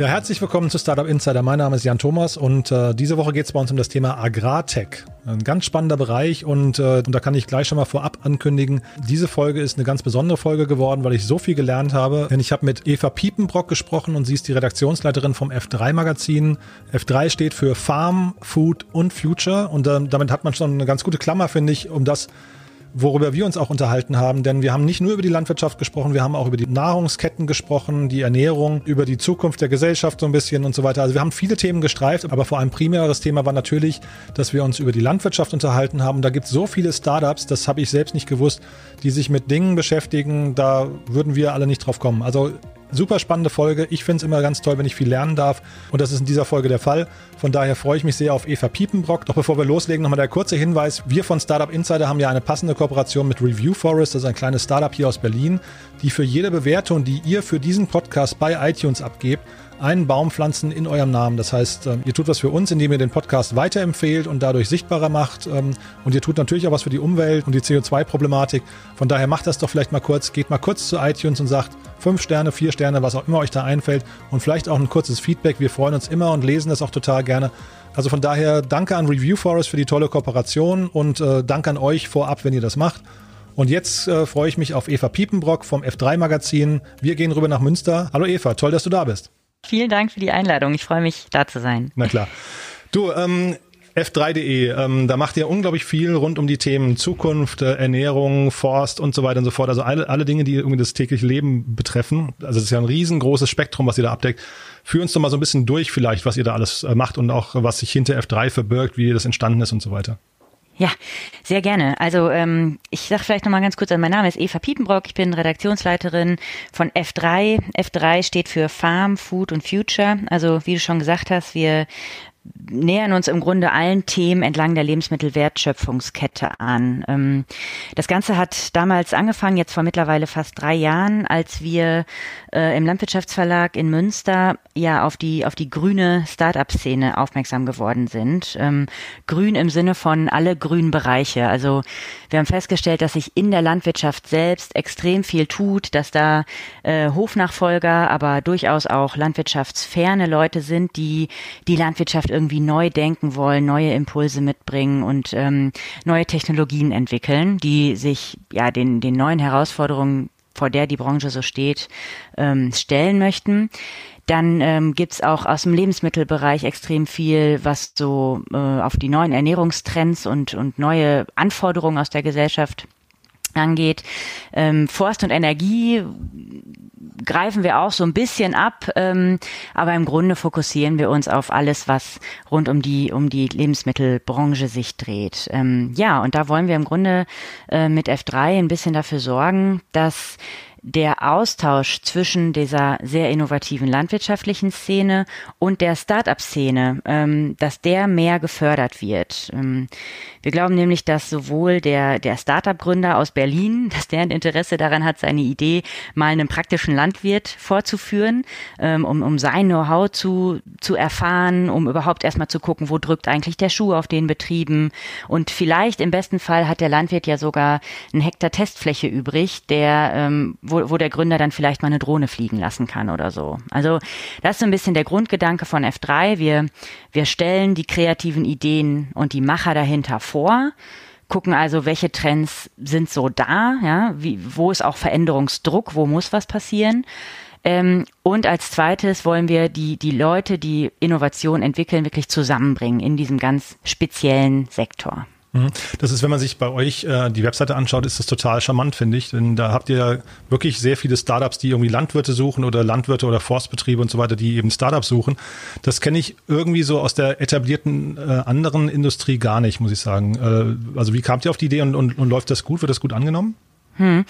Ja, herzlich willkommen zu Startup Insider. Mein Name ist Jan Thomas und äh, diese Woche geht es bei uns um das Thema Agrartech. Ein ganz spannender Bereich und, äh, und da kann ich gleich schon mal vorab ankündigen, diese Folge ist eine ganz besondere Folge geworden, weil ich so viel gelernt habe. Denn ich habe mit Eva Piepenbrock gesprochen und sie ist die Redaktionsleiterin vom F3 Magazin. F3 steht für Farm, Food und Future und äh, damit hat man schon eine ganz gute Klammer, finde ich, um das worüber wir uns auch unterhalten haben, denn wir haben nicht nur über die Landwirtschaft gesprochen, wir haben auch über die Nahrungsketten gesprochen, die Ernährung, über die Zukunft der Gesellschaft so ein bisschen und so weiter. Also wir haben viele Themen gestreift, aber vor allem primäres Thema war natürlich, dass wir uns über die Landwirtschaft unterhalten haben. Da gibt es so viele Startups, das habe ich selbst nicht gewusst, die sich mit Dingen beschäftigen, da würden wir alle nicht drauf kommen. Also Super spannende Folge. Ich finde es immer ganz toll, wenn ich viel lernen darf. Und das ist in dieser Folge der Fall. Von daher freue ich mich sehr auf Eva Piepenbrock. Doch bevor wir loslegen, nochmal der kurze Hinweis. Wir von Startup Insider haben ja eine passende Kooperation mit Review Forest. Das ist ein kleines Startup hier aus Berlin, die für jede Bewertung, die ihr für diesen Podcast bei iTunes abgebt, einen Baum pflanzen in eurem Namen. Das heißt, ähm, ihr tut was für uns, indem ihr den Podcast weiterempfehlt und dadurch sichtbarer macht. Ähm, und ihr tut natürlich auch was für die Umwelt und die CO2-Problematik. Von daher macht das doch vielleicht mal kurz. Geht mal kurz zu iTunes und sagt, fünf Sterne, vier Sterne, was auch immer euch da einfällt und vielleicht auch ein kurzes Feedback. Wir freuen uns immer und lesen das auch total gerne. Also von daher danke an Review Forest für die tolle Kooperation und äh, danke an euch vorab, wenn ihr das macht. Und jetzt äh, freue ich mich auf Eva Piepenbrock vom F3 Magazin. Wir gehen rüber nach Münster. Hallo Eva, toll, dass du da bist. Vielen Dank für die Einladung. Ich freue mich, da zu sein. Na klar. Du, ähm, F3.de, ähm, da macht ihr unglaublich viel rund um die Themen Zukunft, äh, Ernährung, Forst und so weiter und so fort. Also alle, alle Dinge, die irgendwie das tägliche Leben betreffen. Also es ist ja ein riesengroßes Spektrum, was ihr da abdeckt. Führ uns doch mal so ein bisschen durch vielleicht, was ihr da alles äh, macht und auch was sich hinter F3 verbirgt, wie das entstanden ist und so weiter. Ja, sehr gerne. Also ähm, ich sage vielleicht nochmal ganz kurz, also mein Name ist Eva Piepenbrock, ich bin Redaktionsleiterin von F3. F3 steht für Farm, Food und Future. Also wie du schon gesagt hast, wir nähern uns im Grunde allen Themen entlang der Lebensmittelwertschöpfungskette an. Ähm, das Ganze hat damals angefangen, jetzt vor mittlerweile fast drei Jahren, als wir äh, im Landwirtschaftsverlag in Münster ja auf die auf die grüne Start-up-Szene aufmerksam geworden sind. Ähm, grün im Sinne von alle grünen Bereiche. Also wir haben festgestellt, dass sich in der Landwirtschaft selbst extrem viel tut, dass da äh, Hofnachfolger, aber durchaus auch landwirtschaftsferne Leute sind, die die Landwirtschaft irgendwie neu denken wollen, neue Impulse mitbringen und ähm, neue Technologien entwickeln, die sich ja den den neuen Herausforderungen vor der die Branche so steht, ähm, stellen möchten. Dann ähm, gibt auch aus dem Lebensmittelbereich extrem viel, was so äh, auf die neuen Ernährungstrends und, und neue Anforderungen aus der Gesellschaft angeht. Ähm, Forst und Energie greifen wir auch so ein bisschen ab, ähm, aber im Grunde fokussieren wir uns auf alles, was rund um die um die Lebensmittelbranche sich dreht. Ähm, ja, und da wollen wir im Grunde äh, mit F3 ein bisschen dafür sorgen, dass der Austausch zwischen dieser sehr innovativen landwirtschaftlichen Szene und der Start-up-Szene, ähm, dass der mehr gefördert wird. Ähm, wir glauben nämlich, dass sowohl der, der Start-up-Gründer aus Berlin, dass der ein Interesse daran hat, seine Idee mal einem praktischen Landwirt vorzuführen, ähm, um, um sein Know-how zu, zu erfahren, um überhaupt erstmal zu gucken, wo drückt eigentlich der Schuh auf den Betrieben. Und vielleicht im besten Fall hat der Landwirt ja sogar einen Hektar Testfläche übrig, der ähm, wo, wo der Gründer dann vielleicht mal eine Drohne fliegen lassen kann oder so. Also das ist so ein bisschen der Grundgedanke von F3. Wir, wir stellen die kreativen Ideen und die Macher dahinter vor gucken also, welche Trends sind so da, ja, wie, wo ist auch Veränderungsdruck, wo muss was passieren. Ähm, und als zweites wollen wir die, die Leute, die Innovation entwickeln, wirklich zusammenbringen in diesem ganz speziellen Sektor. Mhm. Das ist, wenn man sich bei euch äh, die Webseite anschaut, ist das total charmant, finde ich. Denn da habt ihr wirklich sehr viele Startups, die irgendwie Landwirte suchen oder Landwirte oder Forstbetriebe und so weiter, die eben Startups suchen. Das kenne ich irgendwie so aus der etablierten äh, anderen Industrie gar nicht, muss ich sagen. Äh, also wie kamt ihr auf die Idee und, und, und läuft das gut? Wird das gut angenommen? Hm.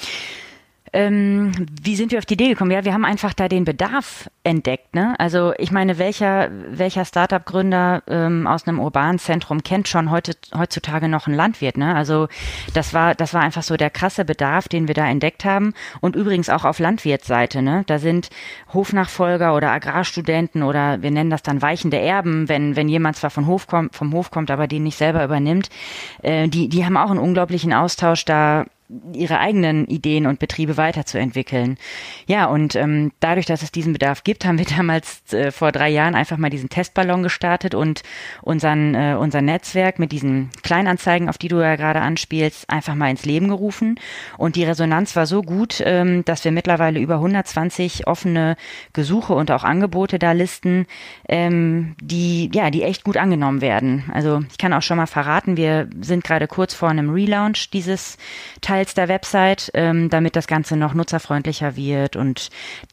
Ähm, wie sind wir auf die Idee gekommen? Ja, wir haben einfach da den Bedarf entdeckt. Ne? Also ich meine, welcher, welcher Startup-Gründer ähm, aus einem urbanen Zentrum kennt schon heute, heutzutage noch einen Landwirt? Ne? Also das war, das war einfach so der krasse Bedarf, den wir da entdeckt haben. Und übrigens auch auf Landwirtsseite. Ne? Da sind Hofnachfolger oder Agrarstudenten oder wir nennen das dann weichende Erben, wenn, wenn jemand zwar vom Hof kommt, vom Hof kommt, aber den nicht selber übernimmt. Äh, die, die haben auch einen unglaublichen Austausch da ihre eigenen Ideen und Betriebe weiterzuentwickeln. Ja, und ähm, dadurch, dass es diesen Bedarf gibt, haben wir damals äh, vor drei Jahren einfach mal diesen Testballon gestartet und unseren, äh, unser Netzwerk mit diesen Kleinanzeigen, auf die du ja gerade anspielst, einfach mal ins Leben gerufen. Und die Resonanz war so gut, ähm, dass wir mittlerweile über 120 offene Gesuche und auch Angebote da listen, ähm, die, ja, die echt gut angenommen werden. Also ich kann auch schon mal verraten, wir sind gerade kurz vor einem Relaunch dieses Teils der Website, ähm, damit das Ganze noch nutzerfreundlicher wird und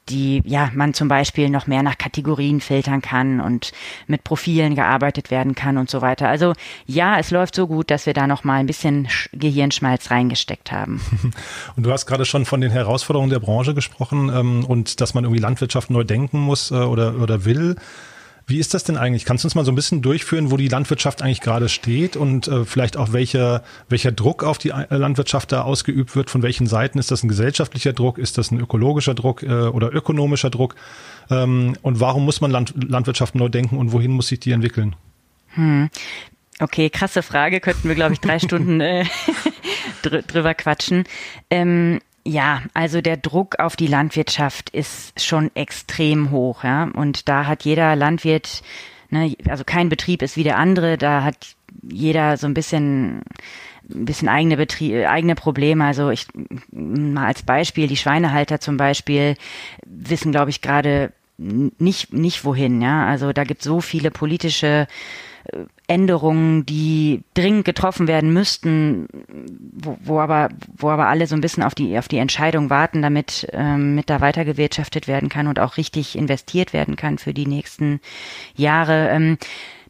die, ja, man zum Beispiel noch mehr nach Kategorien filtern kann und mit Profilen gearbeitet werden kann und so weiter. Also ja, es läuft so gut, dass wir da noch mal ein bisschen Gehirnschmalz reingesteckt haben. Und du hast gerade schon von den Herausforderungen der Branche gesprochen ähm, und dass man irgendwie Landwirtschaft neu denken muss äh, oder, oder will. Wie ist das denn eigentlich? Kannst du uns mal so ein bisschen durchführen, wo die Landwirtschaft eigentlich gerade steht und äh, vielleicht auch welcher, welcher Druck auf die äh, Landwirtschaft da ausgeübt wird? Von welchen Seiten? Ist das ein gesellschaftlicher Druck? Ist das ein ökologischer Druck äh, oder ökonomischer Druck? Ähm, und warum muss man Land, Landwirtschaft neu denken und wohin muss sich die entwickeln? Hm. Okay, krasse Frage, könnten wir, glaube ich, drei Stunden äh, drüber quatschen. Ähm, ja, also der Druck auf die Landwirtschaft ist schon extrem hoch, ja. Und da hat jeder Landwirt, ne, also kein Betrieb ist wie der andere, da hat jeder so ein bisschen ein bisschen eigene Betriebe, eigene Probleme. Also ich mal als Beispiel, die Schweinehalter zum Beispiel wissen, glaube ich, gerade nicht, nicht wohin, ja. Also da gibt so viele politische Änderungen, die dringend getroffen werden müssten, wo, wo aber wo aber alle so ein bisschen auf die auf die Entscheidung warten, damit ähm, mit da weitergewirtschaftet werden kann und auch richtig investiert werden kann für die nächsten Jahre. Ähm,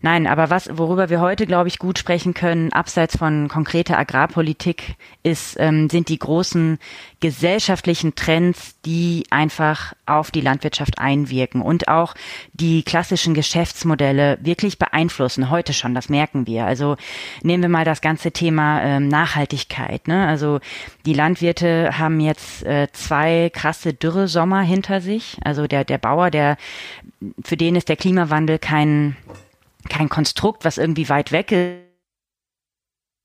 Nein, aber was, worüber wir heute, glaube ich, gut sprechen können, abseits von konkreter Agrarpolitik, ist, ähm, sind die großen gesellschaftlichen Trends, die einfach auf die Landwirtschaft einwirken und auch die klassischen Geschäftsmodelle wirklich beeinflussen. Heute schon, das merken wir. Also nehmen wir mal das ganze Thema ähm, Nachhaltigkeit. Ne? Also die Landwirte haben jetzt äh, zwei krasse Dürresommer hinter sich. Also der, der Bauer, der, für den ist der Klimawandel kein kein Konstrukt, was irgendwie weit weg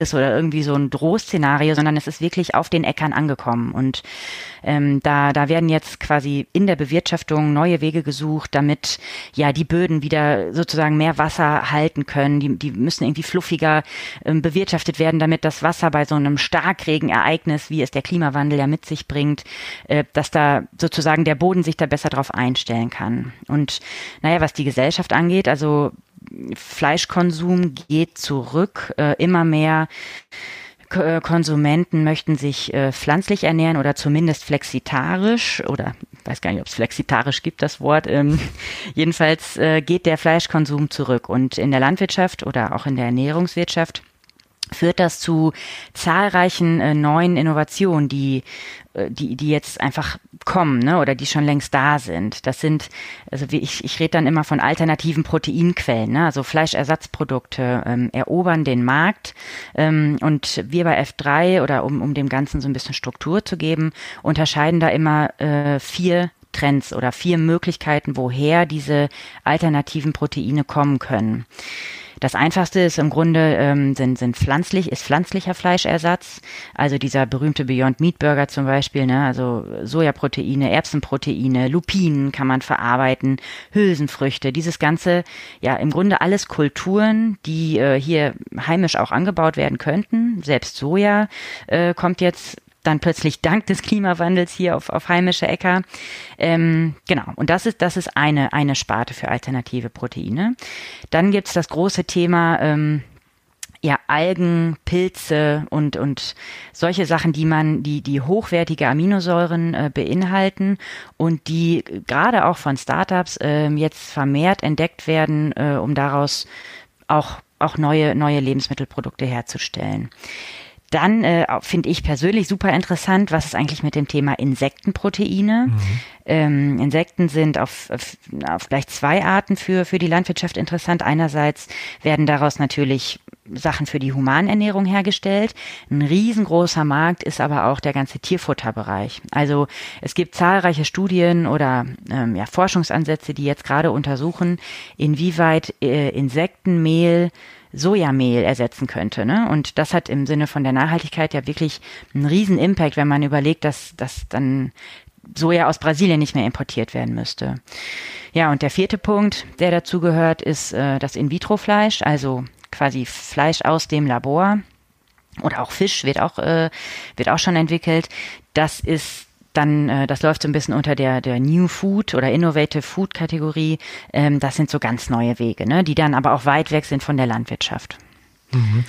ist oder irgendwie so ein Drohszenario, sondern es ist wirklich auf den Äckern angekommen. Und ähm, da, da werden jetzt quasi in der Bewirtschaftung neue Wege gesucht, damit ja die Böden wieder sozusagen mehr Wasser halten können. Die, die müssen irgendwie fluffiger ähm, bewirtschaftet werden, damit das Wasser bei so einem Starkregenereignis, wie es der Klimawandel ja mit sich bringt, äh, dass da sozusagen der Boden sich da besser drauf einstellen kann. Und naja, was die Gesellschaft angeht, also Fleischkonsum geht zurück. Äh, immer mehr äh, Konsumenten möchten sich äh, pflanzlich ernähren oder zumindest flexitarisch oder weiß gar nicht, ob es flexitarisch gibt, das Wort. Ähm, jedenfalls äh, geht der Fleischkonsum zurück und in der Landwirtschaft oder auch in der Ernährungswirtschaft führt das zu zahlreichen äh, neuen Innovationen, die äh, die, die jetzt einfach kommen, ne, oder die schon längst da sind. Das sind, also wie ich, ich rede dann immer von alternativen Proteinquellen, ne, also Fleischersatzprodukte ähm, erobern den Markt ähm, und wir bei F3 oder um, um dem Ganzen so ein bisschen Struktur zu geben, unterscheiden da immer äh, vier Trends oder vier Möglichkeiten, woher diese alternativen Proteine kommen können. Das einfachste ist im Grunde ähm, sind, sind pflanzlich, ist pflanzlicher Fleischersatz, also dieser berühmte Beyond Meat Burger zum Beispiel, ne, also Sojaproteine, Erbsenproteine, Lupinen kann man verarbeiten, Hülsenfrüchte, dieses ganze, ja im Grunde alles Kulturen, die äh, hier heimisch auch angebaut werden könnten. Selbst Soja äh, kommt jetzt dann plötzlich dank des Klimawandels hier auf, auf heimische Äcker. Ähm, genau, und das ist, das ist eine, eine Sparte für alternative Proteine. Dann gibt's das große Thema ähm, ja, Algen, Pilze und, und solche Sachen, die man, die, die hochwertige Aminosäuren äh, beinhalten und die gerade auch von Startups äh, jetzt vermehrt entdeckt werden, äh, um daraus auch, auch neue, neue Lebensmittelprodukte herzustellen. Dann äh, finde ich persönlich super interessant, was ist eigentlich mit dem Thema Insektenproteine? Mhm. Ähm, Insekten sind auf, auf, auf gleich zwei Arten für, für die Landwirtschaft interessant. Einerseits werden daraus natürlich Sachen für die Humanernährung hergestellt. Ein riesengroßer Markt ist aber auch der ganze Tierfutterbereich. Also es gibt zahlreiche Studien oder ähm, ja, Forschungsansätze, die jetzt gerade untersuchen, inwieweit äh, Insektenmehl Sojamehl ersetzen könnte. Ne? Und das hat im Sinne von der Nachhaltigkeit ja wirklich einen riesen Impact, wenn man überlegt, dass, dass dann Soja aus Brasilien nicht mehr importiert werden müsste. Ja, und der vierte Punkt, der dazu gehört, ist äh, das In-vitro-Fleisch, also quasi Fleisch aus dem Labor oder auch Fisch wird auch äh, wird auch schon entwickelt. Das ist dann, äh, das läuft so ein bisschen unter der, der New Food oder Innovative Food Kategorie. Ähm, das sind so ganz neue Wege, ne, die dann aber auch weit weg sind von der Landwirtschaft. Mhm.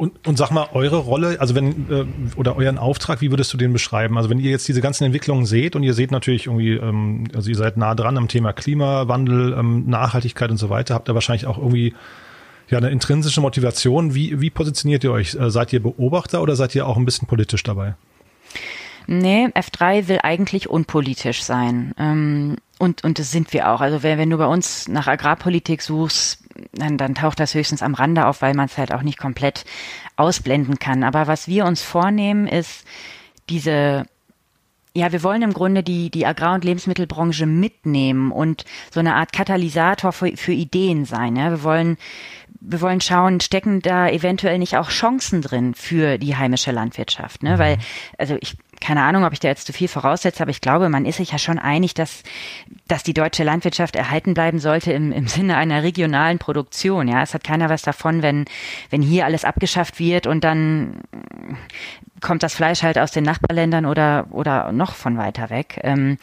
Und, und sag mal, eure Rolle, also wenn, äh, oder euren Auftrag, wie würdest du den beschreiben? Also wenn ihr jetzt diese ganzen Entwicklungen seht und ihr seht natürlich irgendwie, ähm, also ihr seid nah dran am Thema Klimawandel, ähm, Nachhaltigkeit und so weiter, habt ihr wahrscheinlich auch irgendwie ja eine intrinsische Motivation. Wie, wie positioniert ihr euch? Äh, seid ihr Beobachter oder seid ihr auch ein bisschen politisch dabei? Nee, F3 will eigentlich unpolitisch sein. Ähm, und, und das sind wir auch. Also wenn, wenn du bei uns nach Agrarpolitik suchst, dann, dann taucht das höchstens am Rande auf, weil man es halt auch nicht komplett ausblenden kann. Aber was wir uns vornehmen, ist diese ja, wir wollen im Grunde die, die Agrar- und Lebensmittelbranche mitnehmen und so eine Art Katalysator für, für Ideen sein. Ja? Wir wollen, wir wollen schauen, stecken da eventuell nicht auch Chancen drin für die heimische Landwirtschaft, ne? Weil, also ich, keine Ahnung, ob ich da jetzt zu viel voraussetze, aber ich glaube, man ist sich ja schon einig, dass, dass die deutsche Landwirtschaft erhalten bleiben sollte im, im Sinne einer regionalen Produktion. Ja, es hat keiner was davon, wenn, wenn hier alles abgeschafft wird und dann kommt das Fleisch halt aus den Nachbarländern oder, oder noch von weiter weg. Ähm,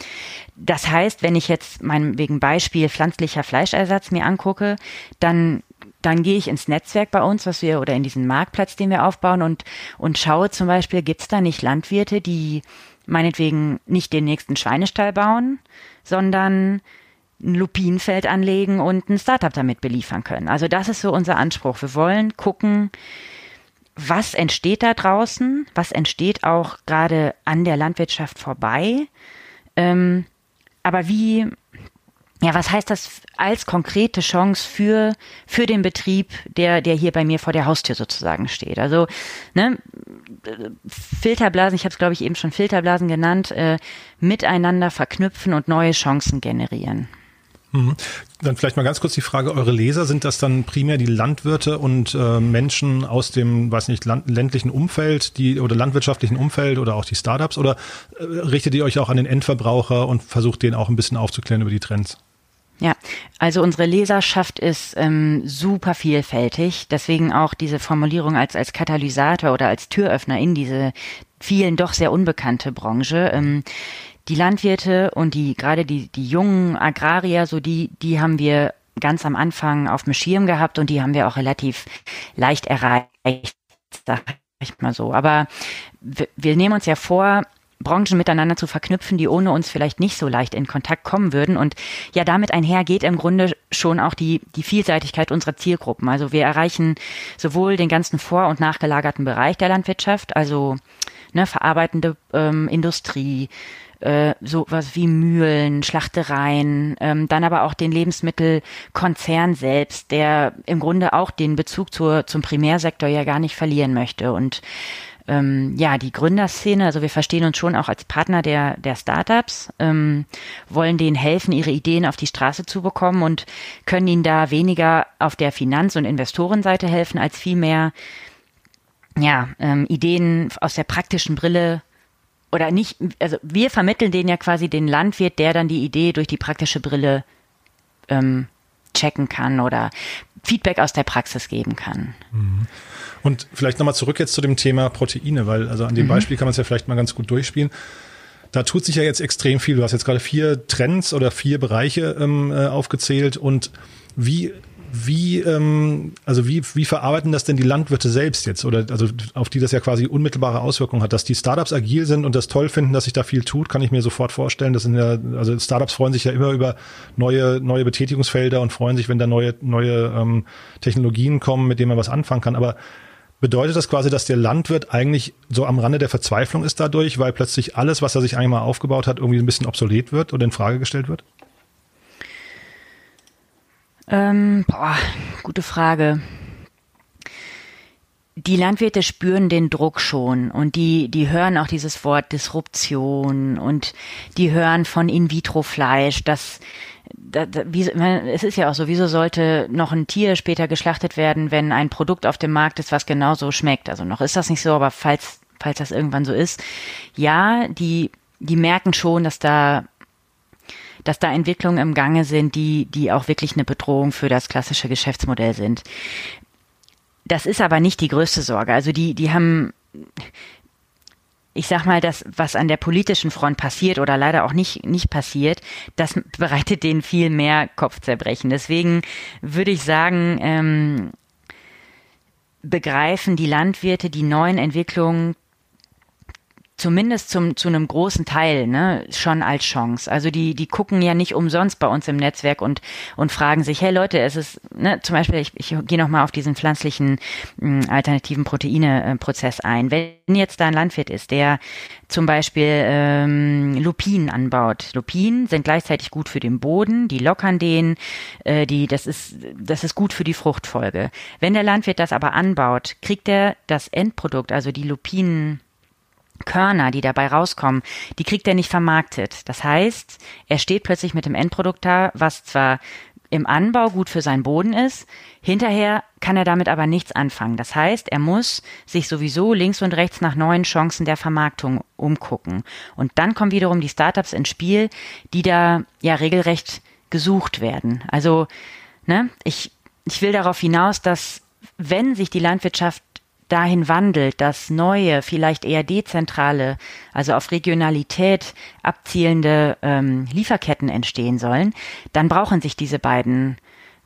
das heißt, wenn ich jetzt mein wegen Beispiel pflanzlicher Fleischersatz mir angucke, dann dann gehe ich ins Netzwerk bei uns, was wir oder in diesen Marktplatz, den wir aufbauen und und schaue zum Beispiel, gibt es da nicht Landwirte, die meinetwegen nicht den nächsten Schweinestall bauen, sondern ein Lupinenfeld anlegen und ein Startup damit beliefern können. Also das ist so unser Anspruch. Wir wollen gucken, was entsteht da draußen, was entsteht auch gerade an der Landwirtschaft vorbei. Ähm, aber wie, ja, was heißt das als konkrete Chance für, für den Betrieb, der, der hier bei mir vor der Haustür sozusagen steht? Also, ne, Filterblasen, ich habe es glaube ich eben schon Filterblasen genannt, äh, miteinander verknüpfen und neue Chancen generieren. Mhm. Dann vielleicht mal ganz kurz die Frage, eure Leser, sind das dann primär die Landwirte und äh, Menschen aus dem, weiß nicht, land ländlichen Umfeld, die oder landwirtschaftlichen Umfeld oder auch die Startups oder äh, richtet ihr euch auch an den Endverbraucher und versucht den auch ein bisschen aufzuklären über die Trends? Ja, also unsere Leserschaft ist ähm, super vielfältig, deswegen auch diese Formulierung als als Katalysator oder als Türöffner in diese vielen doch sehr unbekannte Branche. Ähm, die Landwirte und die gerade die die jungen Agrarier, so die die haben wir ganz am Anfang auf dem Schirm gehabt und die haben wir auch relativ leicht erreicht, sag ich mal so. Aber wir, wir nehmen uns ja vor, Branchen miteinander zu verknüpfen, die ohne uns vielleicht nicht so leicht in Kontakt kommen würden. Und ja, damit einher geht im Grunde schon auch die, die Vielseitigkeit unserer Zielgruppen. Also wir erreichen sowohl den ganzen vor- und nachgelagerten Bereich der Landwirtschaft, also ne, verarbeitende ähm, Industrie, äh, sowas wie Mühlen, Schlachtereien, ähm, dann aber auch den Lebensmittelkonzern selbst, der im Grunde auch den Bezug zur, zum Primärsektor ja gar nicht verlieren möchte. Und ähm, ja, die Gründerszene, also wir verstehen uns schon auch als Partner der, der Startups, ähm, wollen denen helfen, ihre Ideen auf die Straße zu bekommen und können ihnen da weniger auf der Finanz- und Investorenseite helfen, als vielmehr ja, ähm, Ideen aus der praktischen Brille oder nicht, also wir vermitteln denen ja quasi den Landwirt, der dann die Idee durch die praktische Brille ähm, checken kann oder Feedback aus der Praxis geben kann. Mhm. Und vielleicht nochmal zurück jetzt zu dem Thema Proteine, weil also an dem mhm. Beispiel kann man es ja vielleicht mal ganz gut durchspielen. Da tut sich ja jetzt extrem viel. Du hast jetzt gerade vier Trends oder vier Bereiche ähm, äh, aufgezählt und wie wie, ähm, also wie, wie verarbeiten das denn die Landwirte selbst jetzt? Oder also auf die das ja quasi unmittelbare Auswirkungen hat, dass die Startups agil sind und das toll finden, dass sich da viel tut, kann ich mir sofort vorstellen. Das sind ja, also Startups freuen sich ja immer über neue, neue Betätigungsfelder und freuen sich, wenn da neue, neue ähm, Technologien kommen, mit denen man was anfangen kann. Aber Bedeutet das quasi, dass der Landwirt eigentlich so am Rande der Verzweiflung ist dadurch, weil plötzlich alles, was er sich eigentlich mal aufgebaut hat, irgendwie ein bisschen obsolet wird oder in Frage gestellt wird? Ähm, boah, gute Frage. die Landwirte spüren den Druck schon und die, die hören auch dieses Wort Disruption und die hören von In-vitro-Fleisch, dass da, da, wie, es ist ja auch so, wieso sollte noch ein Tier später geschlachtet werden, wenn ein Produkt auf dem Markt ist, was genauso schmeckt? Also noch ist das nicht so, aber falls, falls das irgendwann so ist, ja, die, die merken schon, dass da dass da Entwicklungen im Gange sind, die, die auch wirklich eine Bedrohung für das klassische Geschäftsmodell sind. Das ist aber nicht die größte Sorge. Also die, die haben, ich sag mal, das, was an der politischen Front passiert oder leider auch nicht, nicht passiert, das bereitet denen viel mehr Kopfzerbrechen. Deswegen würde ich sagen, ähm, begreifen die Landwirte die neuen Entwicklungen zumindest zum, zu einem großen Teil ne, schon als Chance. Also die, die gucken ja nicht umsonst bei uns im Netzwerk und, und fragen sich, hey Leute, es ist, ne, zum Beispiel, ich, ich gehe nochmal auf diesen pflanzlichen hm, alternativen Proteine-Prozess ein. Wenn jetzt da ein Landwirt ist, der zum Beispiel ähm, Lupinen anbaut. Lupinen sind gleichzeitig gut für den Boden, die lockern den, äh, die, das ist, das ist gut für die Fruchtfolge. Wenn der Landwirt das aber anbaut, kriegt er das Endprodukt, also die Lupinen Körner, die dabei rauskommen, die kriegt er nicht vermarktet. Das heißt, er steht plötzlich mit dem Endprodukt da, was zwar im Anbau gut für seinen Boden ist, hinterher kann er damit aber nichts anfangen. Das heißt, er muss sich sowieso links und rechts nach neuen Chancen der Vermarktung umgucken. Und dann kommen wiederum die Startups ins Spiel, die da ja regelrecht gesucht werden. Also, ne, ich, ich will darauf hinaus, dass wenn sich die Landwirtschaft dahin wandelt, dass neue, vielleicht eher dezentrale, also auf Regionalität abzielende ähm, Lieferketten entstehen sollen, dann brauchen sich diese beiden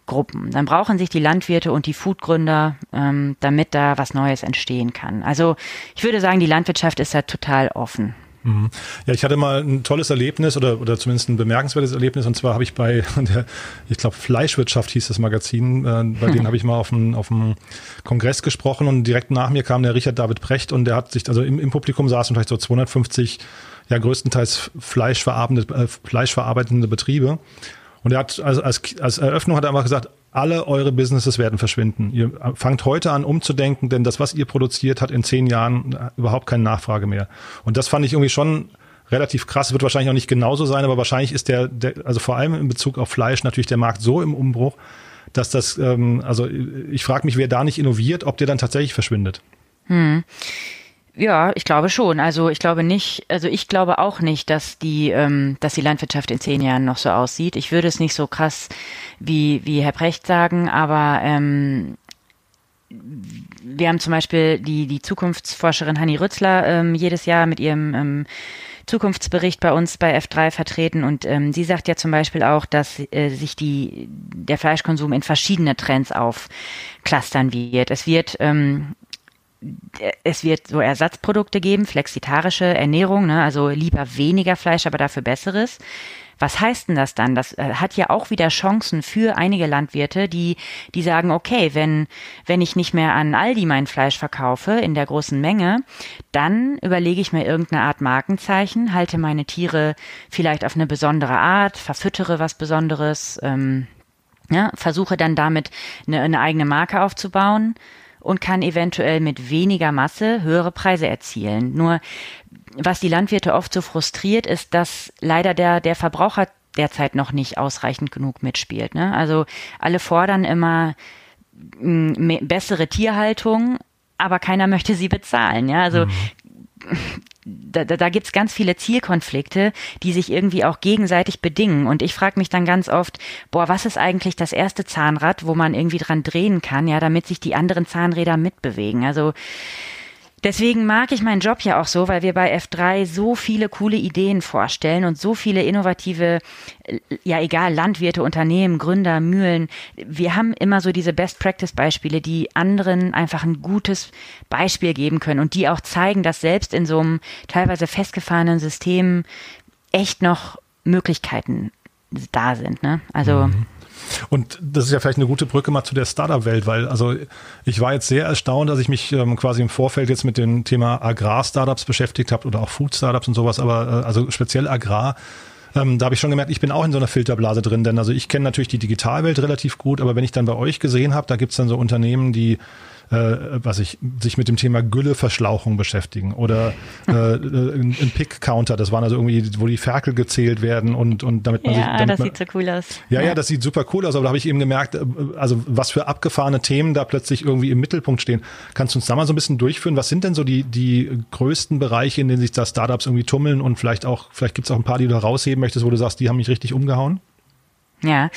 Gruppen. Dann brauchen sich die Landwirte und die Foodgründer, ähm, damit da was Neues entstehen kann. Also ich würde sagen, die Landwirtschaft ist da total offen. Mhm. Ja, ich hatte mal ein tolles Erlebnis oder, oder zumindest ein bemerkenswertes Erlebnis und zwar habe ich bei der, ich glaube Fleischwirtschaft hieß das Magazin, äh, bei hm. denen habe ich mal auf dem, auf dem Kongress gesprochen und direkt nach mir kam der Richard David Precht und der hat sich, also im, im Publikum saßen vielleicht so 250 ja größtenteils fleischverarbeitende, äh, fleischverarbeitende Betriebe und er hat also als, als Eröffnung hat er einfach gesagt, alle eure Businesses werden verschwinden. Ihr fangt heute an umzudenken, denn das, was ihr produziert, hat in zehn Jahren überhaupt keine Nachfrage mehr. Und das fand ich irgendwie schon relativ krass. Wird wahrscheinlich auch nicht genauso sein, aber wahrscheinlich ist der, der also vor allem in Bezug auf Fleisch natürlich der Markt so im Umbruch, dass das, ähm, also ich frage mich, wer da nicht innoviert, ob der dann tatsächlich verschwindet. Hm. Ja, ich glaube schon. Also ich glaube nicht, also ich glaube auch nicht, dass die, ähm, dass die Landwirtschaft in zehn Jahren noch so aussieht. Ich würde es nicht so krass wie, wie Herr Brecht sagen, aber ähm, wir haben zum Beispiel die, die Zukunftsforscherin Hanni Rützler ähm, jedes Jahr mit ihrem ähm, Zukunftsbericht bei uns bei F3 vertreten und ähm, sie sagt ja zum Beispiel auch, dass äh, sich die, der Fleischkonsum in verschiedene Trends aufklustern wird. Es wird ähm, es wird so Ersatzprodukte geben, flexitarische Ernährung, ne? also lieber weniger Fleisch, aber dafür besseres. Was heißt denn das dann? Das äh, hat ja auch wieder Chancen für einige Landwirte, die, die sagen, okay, wenn, wenn ich nicht mehr an Aldi mein Fleisch verkaufe in der großen Menge, dann überlege ich mir irgendeine Art Markenzeichen, halte meine Tiere vielleicht auf eine besondere Art, verfüttere was Besonderes, ähm, ja, versuche dann damit eine, eine eigene Marke aufzubauen und kann eventuell mit weniger Masse höhere Preise erzielen. Nur was die Landwirte oft so frustriert, ist, dass leider der, der Verbraucher derzeit noch nicht ausreichend genug mitspielt. Ne? Also alle fordern immer mm, bessere Tierhaltung, aber keiner möchte sie bezahlen. Ja, also mhm da, da, gibt ganz viele Zielkonflikte, die sich irgendwie auch gegenseitig bedingen. Und ich frage mich dann ganz oft, boah, was ist eigentlich das erste Zahnrad, wo man irgendwie dran drehen kann, ja, damit sich die anderen Zahnräder mitbewegen? Also Deswegen mag ich meinen Job ja auch so, weil wir bei F3 so viele coole Ideen vorstellen und so viele innovative, äh, ja egal, Landwirte, Unternehmen, Gründer, Mühlen. Wir haben immer so diese Best-Practice-Beispiele, die anderen einfach ein gutes Beispiel geben können und die auch zeigen, dass selbst in so einem teilweise festgefahrenen System echt noch Möglichkeiten da sind. Ne? Also mhm. Und das ist ja vielleicht eine gute Brücke mal zu der Startup-Welt, weil also ich war jetzt sehr erstaunt, dass ich mich ähm, quasi im Vorfeld jetzt mit dem Thema Agrar-Startups beschäftigt habe oder auch Food-Startups und sowas, aber äh, also speziell Agrar. Ähm, da habe ich schon gemerkt, ich bin auch in so einer Filterblase drin, denn also ich kenne natürlich die Digitalwelt relativ gut, aber wenn ich dann bei euch gesehen habe, da gibt's dann so Unternehmen, die äh, was ich, sich mit dem Thema Gülleverschlauchung beschäftigen oder äh, äh ein, ein Pick-Counter, das waren also irgendwie, wo die Ferkel gezählt werden und, und damit man ja, sich. Ja, das man, sieht so cool aus. Ja, ja, ja, das sieht super cool aus, aber da habe ich eben gemerkt, äh, also was für abgefahrene Themen da plötzlich irgendwie im Mittelpunkt stehen. Kannst du uns da mal so ein bisschen durchführen? Was sind denn so die, die größten Bereiche, in denen sich da Startups irgendwie tummeln und vielleicht auch, vielleicht gibt es auch ein paar, die du herausheben möchtest, wo du sagst, die haben mich richtig umgehauen? Ja,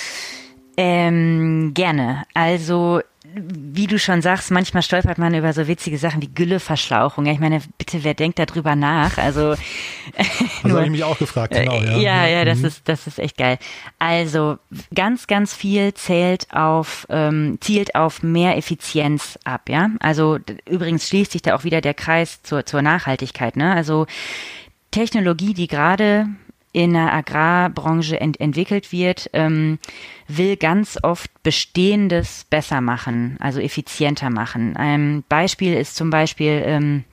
ähm, gerne. Also wie du schon sagst, manchmal stolpert man über so witzige Sachen wie Gülleverschlauchung. Ja, ich meine, bitte, wer denkt darüber nach? Also das habe ich mich auch gefragt, genau. Ja, ja, ja das mhm. ist das ist echt geil. Also ganz, ganz viel zählt auf ähm, zielt auf mehr Effizienz ab. Ja, also übrigens schließt sich da auch wieder der Kreis zur zur Nachhaltigkeit. Ne, also Technologie, die gerade in der Agrarbranche ent entwickelt wird, ähm, will ganz oft Bestehendes besser machen, also effizienter machen. Ein Beispiel ist zum Beispiel ähm,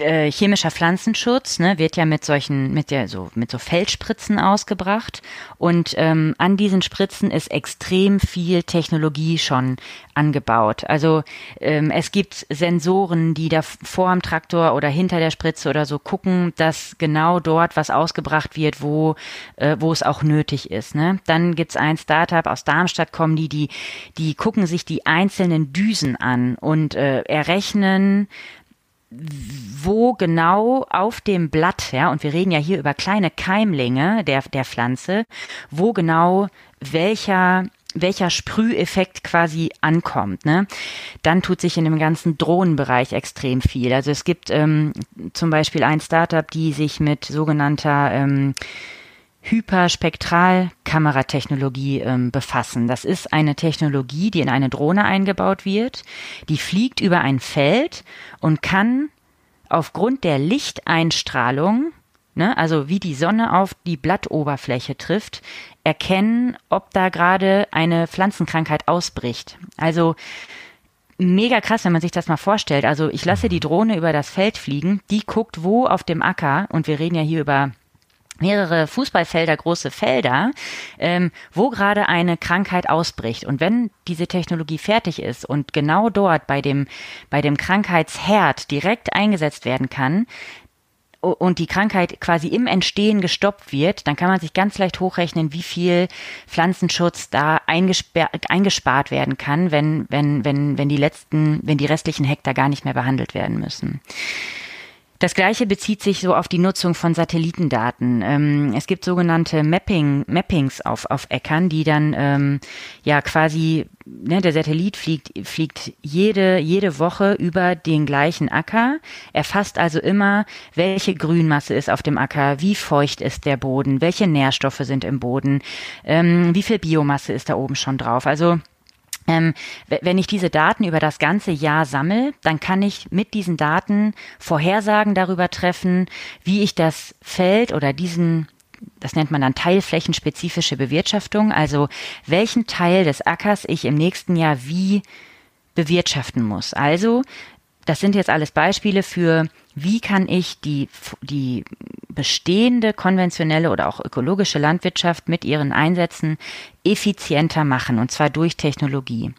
äh, chemischer Pflanzenschutz ne, wird ja mit solchen, mit der so mit so Feldspritzen ausgebracht und ähm, an diesen Spritzen ist extrem viel Technologie schon angebaut. Also ähm, es gibt Sensoren, die da vor dem Traktor oder hinter der Spritze oder so gucken, dass genau dort was ausgebracht wird, wo äh, wo es auch nötig ist. Ne? Dann gibt's ein Startup aus Darmstadt, kommen die, die die gucken sich die einzelnen Düsen an und äh, errechnen wo genau auf dem Blatt, ja, und wir reden ja hier über kleine Keimlinge der, der Pflanze, wo genau welcher welcher Sprüheffekt quasi ankommt. Ne? Dann tut sich in dem ganzen Drohnenbereich extrem viel. Also es gibt ähm, zum Beispiel ein Startup, die sich mit sogenannter ähm, Hyperspektralkameratechnologie ähm, befassen. Das ist eine Technologie, die in eine Drohne eingebaut wird. Die fliegt über ein Feld und kann aufgrund der Lichteinstrahlung, ne, also wie die Sonne auf die Blattoberfläche trifft, erkennen, ob da gerade eine Pflanzenkrankheit ausbricht. Also mega krass, wenn man sich das mal vorstellt. Also ich lasse die Drohne über das Feld fliegen, die guckt wo auf dem Acker, und wir reden ja hier über mehrere Fußballfelder, große Felder, ähm, wo gerade eine Krankheit ausbricht. Und wenn diese Technologie fertig ist und genau dort bei dem, bei dem Krankheitsherd direkt eingesetzt werden kann, und die Krankheit quasi im Entstehen gestoppt wird, dann kann man sich ganz leicht hochrechnen, wie viel Pflanzenschutz da eingespart werden kann, wenn, wenn, wenn, wenn die letzten, wenn die restlichen Hektar gar nicht mehr behandelt werden müssen. Das gleiche bezieht sich so auf die Nutzung von Satellitendaten. Ähm, es gibt sogenannte Mapping, Mappings auf, auf Äckern, die dann ähm, ja quasi, ne, der Satellit fliegt, fliegt jede, jede Woche über den gleichen Acker, erfasst also immer, welche Grünmasse ist auf dem Acker, wie feucht ist der Boden, welche Nährstoffe sind im Boden, ähm, wie viel Biomasse ist da oben schon drauf. Also ähm, wenn ich diese Daten über das ganze Jahr sammle, dann kann ich mit diesen Daten Vorhersagen darüber treffen, wie ich das Feld oder diesen das nennt man dann teilflächenspezifische Bewirtschaftung, also welchen Teil des Ackers ich im nächsten Jahr wie bewirtschaften muss. Also, das sind jetzt alles Beispiele für, wie kann ich die, die bestehende konventionelle oder auch ökologische Landwirtschaft mit ihren Einsätzen effizienter machen, und zwar durch Technologie.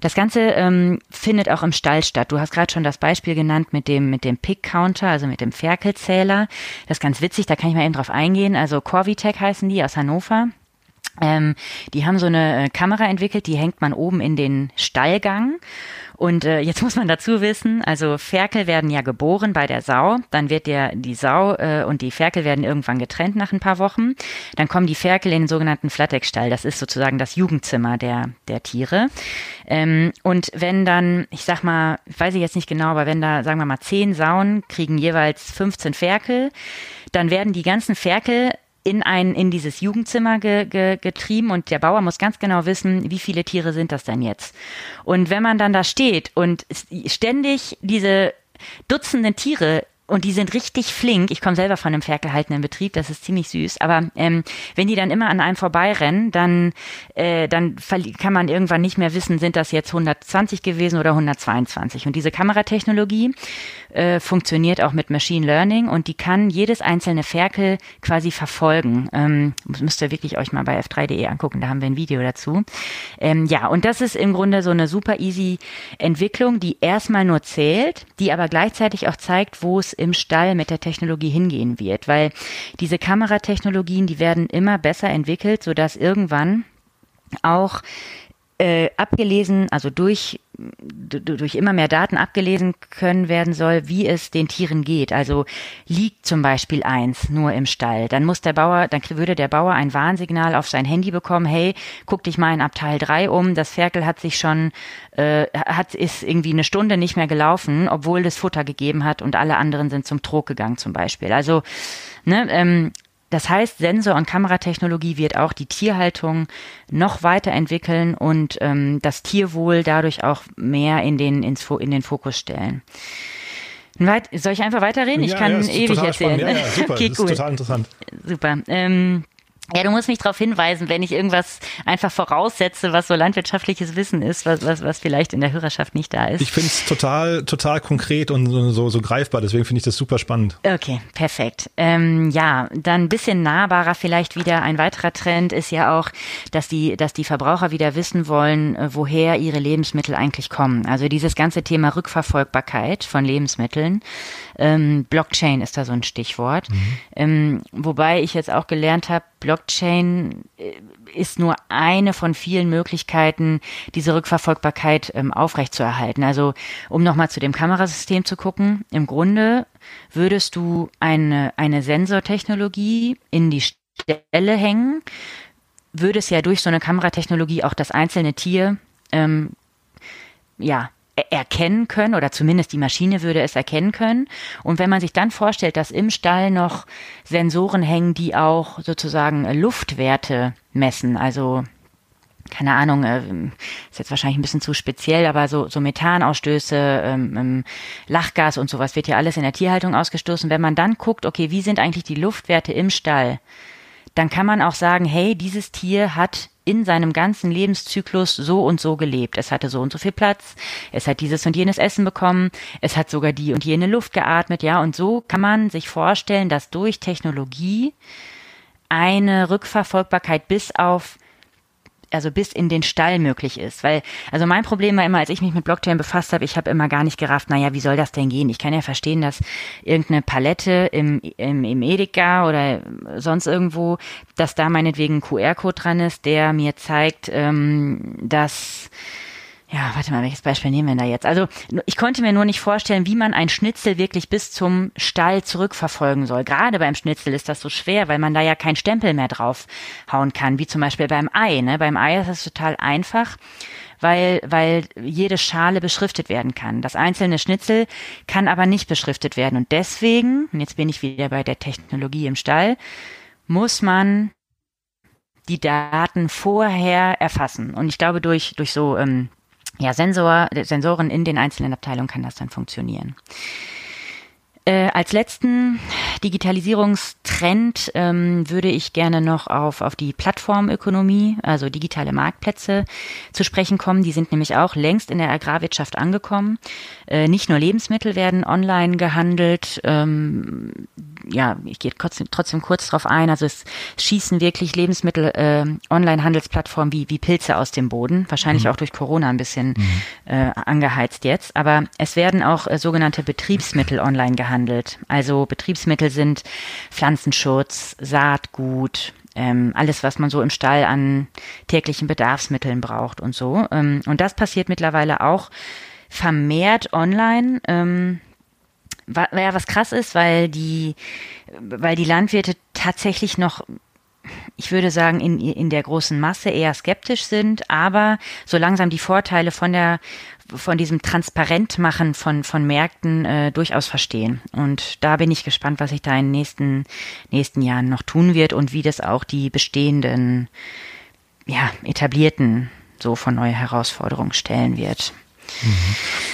Das Ganze ähm, findet auch im Stall statt. Du hast gerade schon das Beispiel genannt mit dem, mit dem Pick-Counter, also mit dem Ferkelzähler. Das ist ganz witzig, da kann ich mal eben drauf eingehen. Also Corvitec heißen die aus Hannover. Ähm, die haben so eine äh, Kamera entwickelt, die hängt man oben in den Stallgang. Und äh, jetzt muss man dazu wissen, also Ferkel werden ja geboren bei der Sau, dann wird der die Sau äh, und die Ferkel werden irgendwann getrennt nach ein paar Wochen. Dann kommen die Ferkel in den sogenannten Flattex-Stall. Das ist sozusagen das Jugendzimmer der der Tiere. Ähm, und wenn dann, ich sag mal, weiß ich jetzt nicht genau, aber wenn da sagen wir mal zehn Sauen kriegen jeweils 15 Ferkel, dann werden die ganzen Ferkel in ein in dieses Jugendzimmer ge, ge, getrieben und der Bauer muss ganz genau wissen, wie viele Tiere sind das denn jetzt. Und wenn man dann da steht und ständig diese Dutzenden Tiere und die sind richtig flink. Ich komme selber von einem ferkelhaltenden Betrieb, das ist ziemlich süß. Aber ähm, wenn die dann immer an einem vorbeirennen, dann, äh, dann kann man irgendwann nicht mehr wissen, sind das jetzt 120 gewesen oder 122. Und diese Kameratechnologie äh, funktioniert auch mit Machine Learning und die kann jedes einzelne Ferkel quasi verfolgen. Ähm, müsst ihr wirklich euch mal bei f3.de angucken, da haben wir ein Video dazu. Ähm, ja, und das ist im Grunde so eine super easy Entwicklung, die erstmal nur zählt, die aber gleichzeitig auch zeigt, wo es im Stall mit der Technologie hingehen wird, weil diese Kameratechnologien, die werden immer besser entwickelt, sodass irgendwann auch äh, abgelesen, also durch durch immer mehr Daten abgelesen können werden soll, wie es den Tieren geht. Also liegt zum Beispiel eins nur im Stall, dann muss der Bauer, dann würde der Bauer ein Warnsignal auf sein Handy bekommen, hey, guck dich mal in Abteil 3 um, das Ferkel hat sich schon, äh, hat, ist irgendwie eine Stunde nicht mehr gelaufen, obwohl das Futter gegeben hat und alle anderen sind zum Trog gegangen zum Beispiel. Also Ne, ähm, das heißt, Sensor- und Kameratechnologie wird auch die Tierhaltung noch weiterentwickeln und ähm, das Tierwohl dadurch auch mehr in den, ins, in den Fokus stellen. Weit, soll ich einfach weiterreden? Ich kann ja, ewig erzählen. Ja, ja, super, okay, cool. das ist total interessant. Super. Ähm, ja, du musst mich darauf hinweisen, wenn ich irgendwas einfach voraussetze, was so landwirtschaftliches Wissen ist, was, was, was vielleicht in der Hörerschaft nicht da ist. Ich finde es total, total konkret und so, so greifbar, deswegen finde ich das super spannend. Okay, perfekt. Ähm, ja, dann ein bisschen nahbarer vielleicht wieder. Ein weiterer Trend ist ja auch, dass die, dass die Verbraucher wieder wissen wollen, äh, woher ihre Lebensmittel eigentlich kommen. Also dieses ganze Thema Rückverfolgbarkeit von Lebensmitteln. Ähm, Blockchain ist da so ein Stichwort. Mhm. Ähm, wobei ich jetzt auch gelernt habe, Blockchain äh, ist nur eine von vielen Möglichkeiten, diese Rückverfolgbarkeit ähm, aufrechtzuerhalten. Also um nochmal zu dem Kamerasystem zu gucken, im Grunde würdest du eine, eine Sensortechnologie in die Stelle hängen, würde es ja durch so eine Kameratechnologie auch das einzelne Tier ähm, ja, erkennen können oder zumindest die Maschine würde es erkennen können. Und wenn man sich dann vorstellt, dass im Stall noch Sensoren hängen, die auch sozusagen Luftwerte messen, also keine Ahnung, äh, ist jetzt wahrscheinlich ein bisschen zu speziell, aber so, so Methanausstöße, ähm, ähm, Lachgas und sowas wird ja alles in der Tierhaltung ausgestoßen. Wenn man dann guckt, okay, wie sind eigentlich die Luftwerte im Stall, dann kann man auch sagen, hey, dieses Tier hat in seinem ganzen Lebenszyklus so und so gelebt. Es hatte so und so viel Platz, es hat dieses und jenes Essen bekommen, es hat sogar die und jene Luft geatmet, ja, und so kann man sich vorstellen, dass durch Technologie eine Rückverfolgbarkeit bis auf also bis in den Stall möglich ist. Weil, also mein Problem war immer, als ich mich mit Blockchain befasst habe, ich habe immer gar nicht gerafft, naja, wie soll das denn gehen? Ich kann ja verstehen, dass irgendeine Palette im, im, im Edeka oder sonst irgendwo, dass da meinetwegen ein QR-Code dran ist, der mir zeigt, ähm, dass ja, warte mal, welches Beispiel nehmen wir da jetzt? Also ich konnte mir nur nicht vorstellen, wie man ein Schnitzel wirklich bis zum Stall zurückverfolgen soll. Gerade beim Schnitzel ist das so schwer, weil man da ja keinen Stempel mehr draufhauen kann, wie zum Beispiel beim Ei. Ne? Beim Ei ist das total einfach weil, weil jede Schale beschriftet werden kann. Das einzelne Schnitzel kann aber nicht beschriftet werden. Und deswegen, und jetzt bin ich wieder bei der Technologie im Stall, muss man die Daten vorher erfassen. Und ich glaube, durch, durch so ähm, ja, Sensor, Sensoren in den einzelnen Abteilungen kann das dann funktionieren. Äh, als letzten Digitalisierungstrend ähm, würde ich gerne noch auf, auf die Plattformökonomie, also digitale Marktplätze zu sprechen kommen. Die sind nämlich auch längst in der Agrarwirtschaft angekommen. Äh, nicht nur Lebensmittel werden online gehandelt. Ähm, ja, ich gehe trotzdem, trotzdem kurz drauf ein. Also es schießen wirklich Lebensmittel äh, Online-Handelsplattformen wie, wie Pilze aus dem Boden. Wahrscheinlich mhm. auch durch Corona ein bisschen mhm. äh, angeheizt jetzt. Aber es werden auch äh, sogenannte Betriebsmittel online gehandelt. Also Betriebsmittel sind Pflanzenschutz, Saatgut, ähm, alles, was man so im Stall an täglichen Bedarfsmitteln braucht und so. Ähm, und das passiert mittlerweile auch vermehrt online. Ähm, ja, was krass ist, weil die, weil die Landwirte tatsächlich noch ich würde sagen, in, in der großen Masse eher skeptisch sind, aber so langsam die Vorteile von der, von diesem Transparentmachen von, von Märkten äh, durchaus verstehen. Und da bin ich gespannt, was sich da in den nächsten, nächsten Jahren noch tun wird und wie das auch die bestehenden, ja, etablierten so von neue Herausforderungen stellen wird.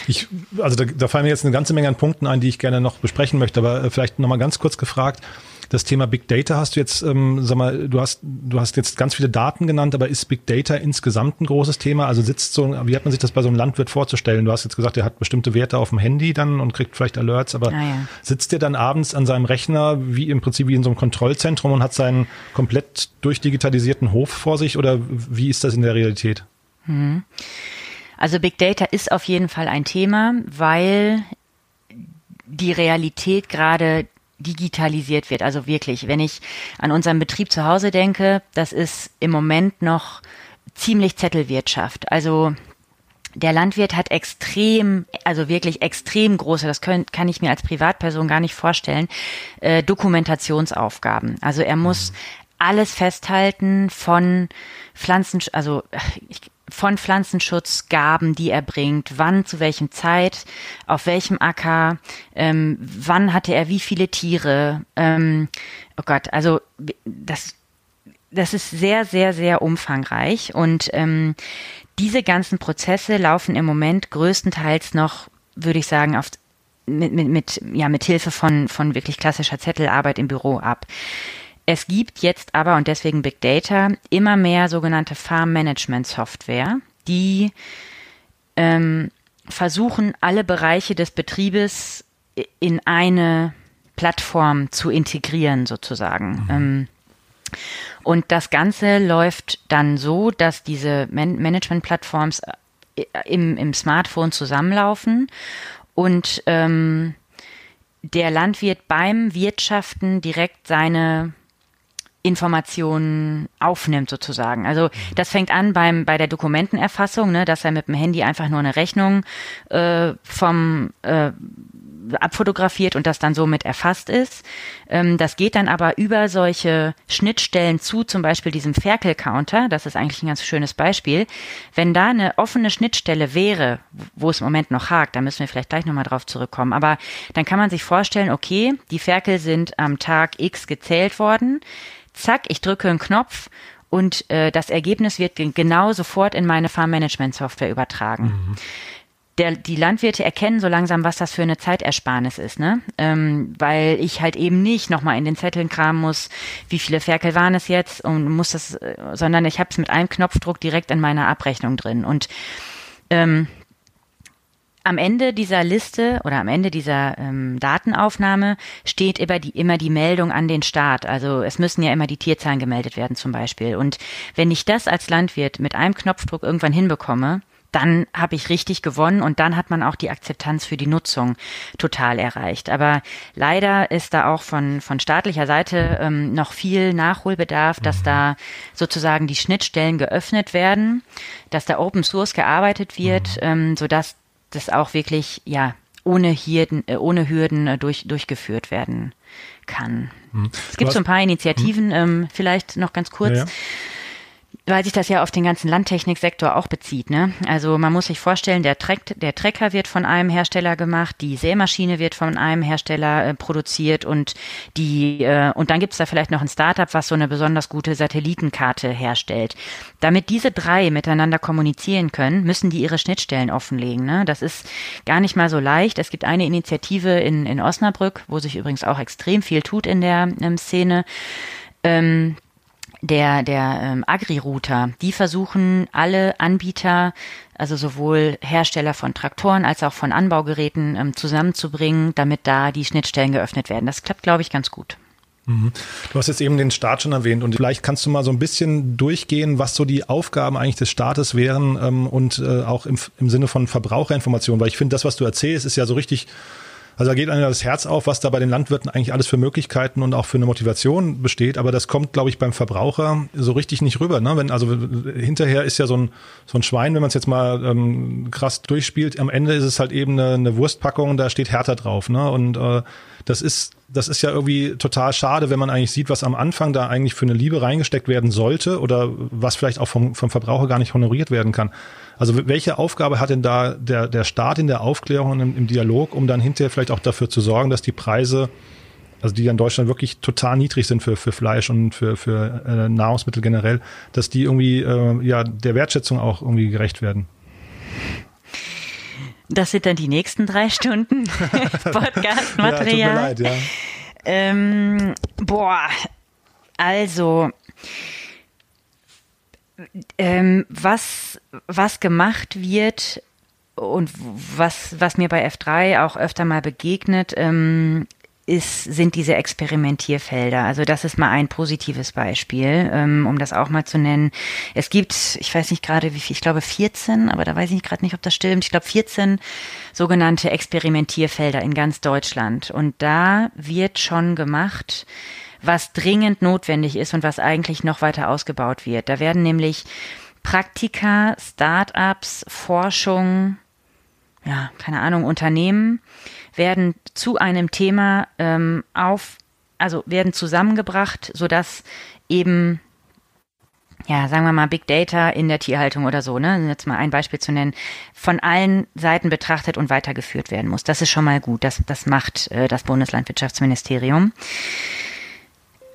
Ich, also da, da fallen mir jetzt eine ganze Menge an Punkten ein, die ich gerne noch besprechen möchte, aber äh, vielleicht nochmal ganz kurz gefragt. Das Thema Big Data hast du jetzt, ähm, sag mal, du hast, du hast jetzt ganz viele Daten genannt, aber ist Big Data insgesamt ein großes Thema? Also sitzt so, wie hat man sich das bei so einem Landwirt vorzustellen? Du hast jetzt gesagt, er hat bestimmte Werte auf dem Handy dann und kriegt vielleicht Alerts, aber ah, ja. sitzt der dann abends an seinem Rechner wie im Prinzip wie in so einem Kontrollzentrum und hat seinen komplett durchdigitalisierten Hof vor sich oder wie ist das in der Realität? Hm. Also Big Data ist auf jeden Fall ein Thema, weil die Realität gerade digitalisiert wird. Also wirklich, wenn ich an unseren Betrieb zu Hause denke, das ist im Moment noch ziemlich Zettelwirtschaft. Also der Landwirt hat extrem, also wirklich extrem große, das können, kann ich mir als Privatperson gar nicht vorstellen, äh, Dokumentationsaufgaben. Also er muss mhm. alles festhalten von Pflanzen, also ich, von Pflanzenschutzgaben, die er bringt, wann, zu welchem Zeit, auf welchem Acker, ähm, wann hatte er wie viele Tiere. Ähm, oh Gott, also das, das ist sehr, sehr, sehr umfangreich und ähm, diese ganzen Prozesse laufen im Moment größtenteils noch, würde ich sagen, auf, mit, mit, mit, ja, mit Hilfe von, von wirklich klassischer Zettelarbeit im Büro ab. Es gibt jetzt aber, und deswegen Big Data, immer mehr sogenannte Farm Management Software, die ähm, versuchen, alle Bereiche des Betriebes in eine Plattform zu integrieren, sozusagen. Mhm. Ähm, und das Ganze läuft dann so, dass diese Man Management-Plattforms äh, im, im Smartphone zusammenlaufen und ähm, der Landwirt beim Wirtschaften direkt seine Informationen aufnimmt sozusagen. Also das fängt an beim bei der Dokumentenerfassung, ne, dass er mit dem Handy einfach nur eine Rechnung äh, vom äh, abfotografiert und das dann somit erfasst ist. Ähm, das geht dann aber über solche Schnittstellen zu, zum Beispiel diesem Ferkel-Counter. Das ist eigentlich ein ganz schönes Beispiel. Wenn da eine offene Schnittstelle wäre, wo es im Moment noch hakt, da müssen wir vielleicht gleich nochmal drauf zurückkommen, aber dann kann man sich vorstellen, okay, die Ferkel sind am Tag X gezählt worden zack, ich drücke einen Knopf und äh, das Ergebnis wird genau sofort in meine Farmmanagement-Software übertragen. Mhm. Der, die Landwirte erkennen so langsam, was das für eine Zeitersparnis ist, ne? Ähm, weil ich halt eben nicht nochmal in den Zetteln kramen muss, wie viele Ferkel waren es jetzt und muss das, äh, sondern ich habe es mit einem Knopfdruck direkt in meiner Abrechnung drin. Und ähm, am Ende dieser Liste oder am Ende dieser ähm, Datenaufnahme steht immer die, immer die Meldung an den Staat. Also es müssen ja immer die Tierzahlen gemeldet werden zum Beispiel. Und wenn ich das als Landwirt mit einem Knopfdruck irgendwann hinbekomme, dann habe ich richtig gewonnen und dann hat man auch die Akzeptanz für die Nutzung total erreicht. Aber leider ist da auch von, von staatlicher Seite ähm, noch viel Nachholbedarf, dass da sozusagen die Schnittstellen geöffnet werden, dass da Open Source gearbeitet wird, mhm. ähm, sodass das auch wirklich, ja, ohne Hürden, äh, ohne Hürden äh, durch, durchgeführt werden kann. Hm. Es gibt so ein paar Initiativen, hm. ähm, vielleicht noch ganz kurz. Ja, ja weil sich das ja auf den ganzen Landtechniksektor auch bezieht. Ne? Also man muss sich vorstellen, der, Treck, der Trecker wird von einem Hersteller gemacht, die Sämaschine wird von einem Hersteller äh, produziert und die äh, und dann gibt's da vielleicht noch ein Startup, was so eine besonders gute Satellitenkarte herstellt. Damit diese drei miteinander kommunizieren können, müssen die ihre Schnittstellen offenlegen. Ne? Das ist gar nicht mal so leicht. Es gibt eine Initiative in, in Osnabrück, wo sich übrigens auch extrem viel tut in der ähm, Szene. Ähm, der, der ähm, Agri-Router, die versuchen alle Anbieter, also sowohl Hersteller von Traktoren als auch von Anbaugeräten ähm, zusammenzubringen, damit da die Schnittstellen geöffnet werden. Das klappt, glaube ich, ganz gut. Mhm. Du hast jetzt eben den Staat schon erwähnt und vielleicht kannst du mal so ein bisschen durchgehen, was so die Aufgaben eigentlich des Staates wären ähm, und äh, auch im, im Sinne von Verbraucherinformation, weil ich finde, das, was du erzählst, ist ja so richtig also da geht einem das Herz auf, was da bei den Landwirten eigentlich alles für Möglichkeiten und auch für eine Motivation besteht. Aber das kommt, glaube ich, beim Verbraucher so richtig nicht rüber. Ne? Wenn, also hinterher ist ja so ein, so ein Schwein, wenn man es jetzt mal ähm, krass durchspielt, am Ende ist es halt eben eine, eine Wurstpackung, da steht härter drauf. Ne? Und äh, das ist, das ist ja irgendwie total schade, wenn man eigentlich sieht, was am Anfang da eigentlich für eine Liebe reingesteckt werden sollte oder was vielleicht auch vom, vom Verbraucher gar nicht honoriert werden kann. Also welche Aufgabe hat denn da der, der Staat in der Aufklärung und im, im Dialog, um dann hinterher vielleicht auch dafür zu sorgen, dass die Preise, also die in Deutschland wirklich total niedrig sind für, für Fleisch und für, für äh, Nahrungsmittel generell, dass die irgendwie äh, ja der Wertschätzung auch irgendwie gerecht werden? Das sind dann die nächsten drei Stunden Podcast-Material. ja, leid, ja. Ähm, boah, also ähm, was, was gemacht wird und was, was mir bei F3 auch öfter mal begegnet, ähm, ist, sind diese Experimentierfelder. Also das ist mal ein positives Beispiel, ähm, um das auch mal zu nennen. Es gibt, ich weiß nicht gerade wie viel, ich glaube 14, aber da weiß ich gerade nicht, ob das stimmt. Ich glaube 14 sogenannte Experimentierfelder in ganz Deutschland. Und da wird schon gemacht, was dringend notwendig ist und was eigentlich noch weiter ausgebaut wird. Da werden nämlich Praktika, Start-ups, Forschung, ja, keine Ahnung, Unternehmen werden zu einem Thema ähm, auf, also werden zusammengebracht, sodass eben ja, sagen wir mal Big Data in der Tierhaltung oder so, ne, jetzt mal ein Beispiel zu nennen, von allen Seiten betrachtet und weitergeführt werden muss. Das ist schon mal gut. Das, das macht äh, das Bundeslandwirtschaftsministerium.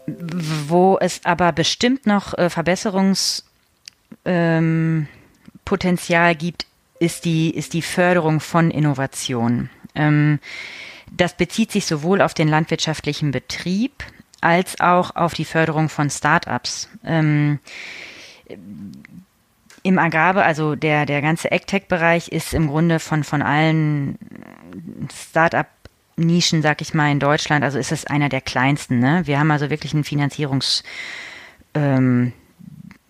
Wo es aber bestimmt noch äh, Verbesserungspotenzial ähm, gibt, ist die, ist die Förderung von Innovation. Ähm, das bezieht sich sowohl auf den landwirtschaftlichen Betrieb als auch auf die Förderung von Start-ups. Ähm, Im Agrar, also der, der ganze AgTech-Bereich ist im Grunde von, von allen Start-up Nischen, sag ich mal, in Deutschland, also ist es einer der kleinsten. Ne? Wir haben also wirklich einen Finanzierungs, ähm,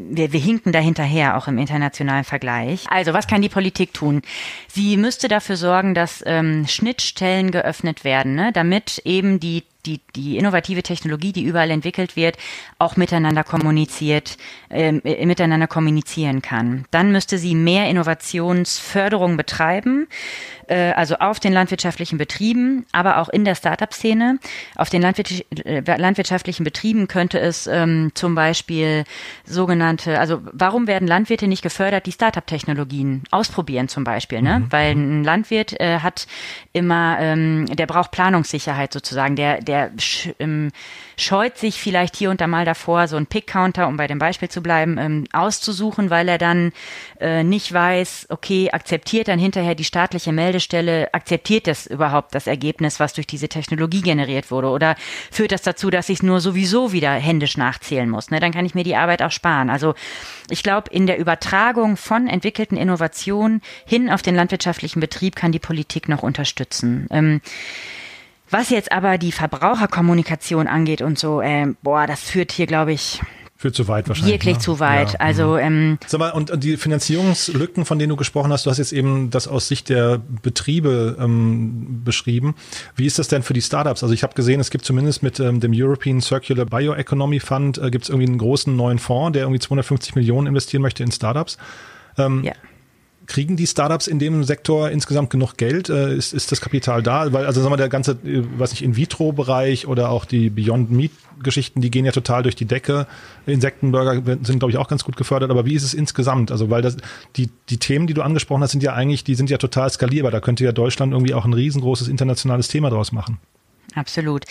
wir, wir hinken da hinterher, auch im internationalen Vergleich. Also, was kann die Politik tun? Sie müsste dafür sorgen, dass ähm, Schnittstellen geöffnet werden, ne? damit eben die die, die innovative Technologie, die überall entwickelt wird, auch miteinander kommuniziert, ähm, äh, miteinander kommunizieren kann. Dann müsste sie mehr Innovationsförderung betreiben äh, also auf den landwirtschaftlichen Betrieben, aber auch in der Startup-Szene. Auf den äh, landwirtschaftlichen Betrieben könnte es ähm, zum Beispiel sogenannte, also warum werden Landwirte nicht gefördert, die Startup-Technologien ausprobieren zum Beispiel, ne? Mhm. Weil ein Landwirt äh, hat immer, ähm, der braucht Planungssicherheit sozusagen, der, der ähm, scheut sich vielleicht hier und da mal davor, so einen Pick-Counter, um bei dem Beispiel zu bleiben, ähm, auszusuchen, weil er dann äh, nicht weiß, okay, akzeptiert dann hinterher die staatliche Meldestelle, akzeptiert das überhaupt das Ergebnis, was durch diese Technologie generiert wurde oder führt das dazu, dass ich es nur sowieso wieder händisch nachzählen muss. Ne? Dann kann ich mir die Arbeit auch sparen. Also ich glaube, in der Übertragung von entwickelten Innovationen hin auf den landwirtschaftlichen Betrieb kann die Politik noch unterstützen. Ähm, was jetzt aber die Verbraucherkommunikation angeht und so, äh, boah, das führt hier, glaube ich, Führt zu weit wahrscheinlich. Wirklich ne? zu weit. Ja. Also mhm. ähm, Sag mal, und die Finanzierungslücken, von denen du gesprochen hast, du hast jetzt eben das aus Sicht der Betriebe ähm, beschrieben. Wie ist das denn für die Startups? Also ich habe gesehen, es gibt zumindest mit ähm, dem European Circular Bioeconomy Fund äh, gibt es irgendwie einen großen neuen Fonds, der irgendwie 250 Millionen investieren möchte in Startups. Ähm, ja kriegen die Startups in dem Sektor insgesamt genug Geld? Äh, ist, ist das Kapital da? Weil, also sagen wir, der ganze, äh, was nicht, In-vitro-Bereich oder auch die Beyond Meat-Geschichten, die gehen ja total durch die Decke. Insektenburger sind, glaube ich, auch ganz gut gefördert. Aber wie ist es insgesamt? Also, weil das, die, die Themen, die du angesprochen hast, sind ja eigentlich, die sind ja total skalierbar. Da könnte ja Deutschland irgendwie auch ein riesengroßes internationales Thema draus machen. Absolut.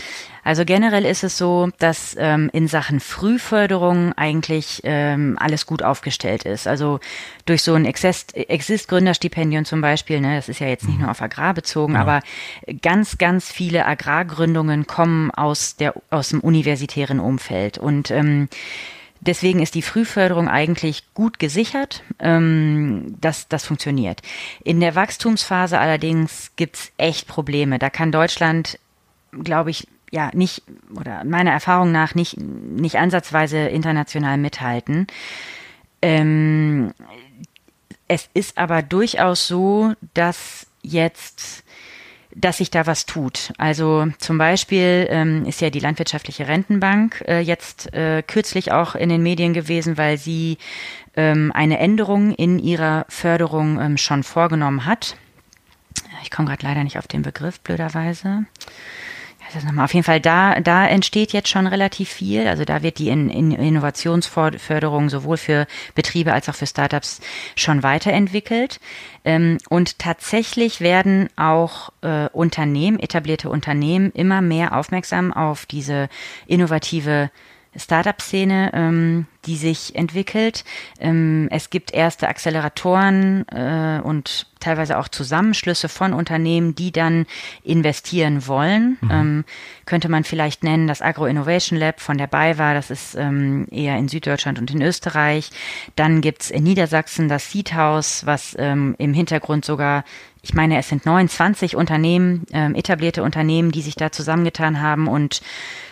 Also generell ist es so, dass ähm, in Sachen Frühförderung eigentlich ähm, alles gut aufgestellt ist. Also durch so ein Exist-Gründerstipendium zum Beispiel, ne, das ist ja jetzt nicht nur auf Agrar bezogen, ja. aber ganz, ganz viele Agrargründungen kommen aus der aus dem universitären Umfeld und ähm, Deswegen ist die Frühförderung eigentlich gut gesichert. Ähm, das, das funktioniert. In der Wachstumsphase allerdings gibt's echt Probleme. Da kann Deutschland glaube ich, ja, nicht, oder meiner Erfahrung nach nicht, nicht ansatzweise international mithalten. Ähm, es ist aber durchaus so, dass jetzt dass sich da was tut. Also zum Beispiel ähm, ist ja die Landwirtschaftliche Rentenbank äh, jetzt äh, kürzlich auch in den Medien gewesen, weil sie ähm, eine Änderung in ihrer Förderung ähm, schon vorgenommen hat. Ich komme gerade leider nicht auf den Begriff, blöderweise. Auf jeden Fall, da, da entsteht jetzt schon relativ viel. Also da wird die in, in Innovationsförderung sowohl für Betriebe als auch für Startups schon weiterentwickelt. Ähm, und tatsächlich werden auch äh, Unternehmen, etablierte Unternehmen, immer mehr aufmerksam auf diese innovative Startup-Szene, ähm, die sich entwickelt. Ähm, es gibt erste Acceleratoren äh, und teilweise auch Zusammenschlüsse von Unternehmen, die dann investieren wollen. Mhm. Ähm, könnte man vielleicht nennen das Agro Innovation Lab von der BayWa, das ist ähm, eher in Süddeutschland und in Österreich. Dann gibt's in Niedersachsen das Seed House, was ähm, im Hintergrund sogar ich meine, es sind 29 Unternehmen, ähm, etablierte Unternehmen, die sich da zusammengetan haben und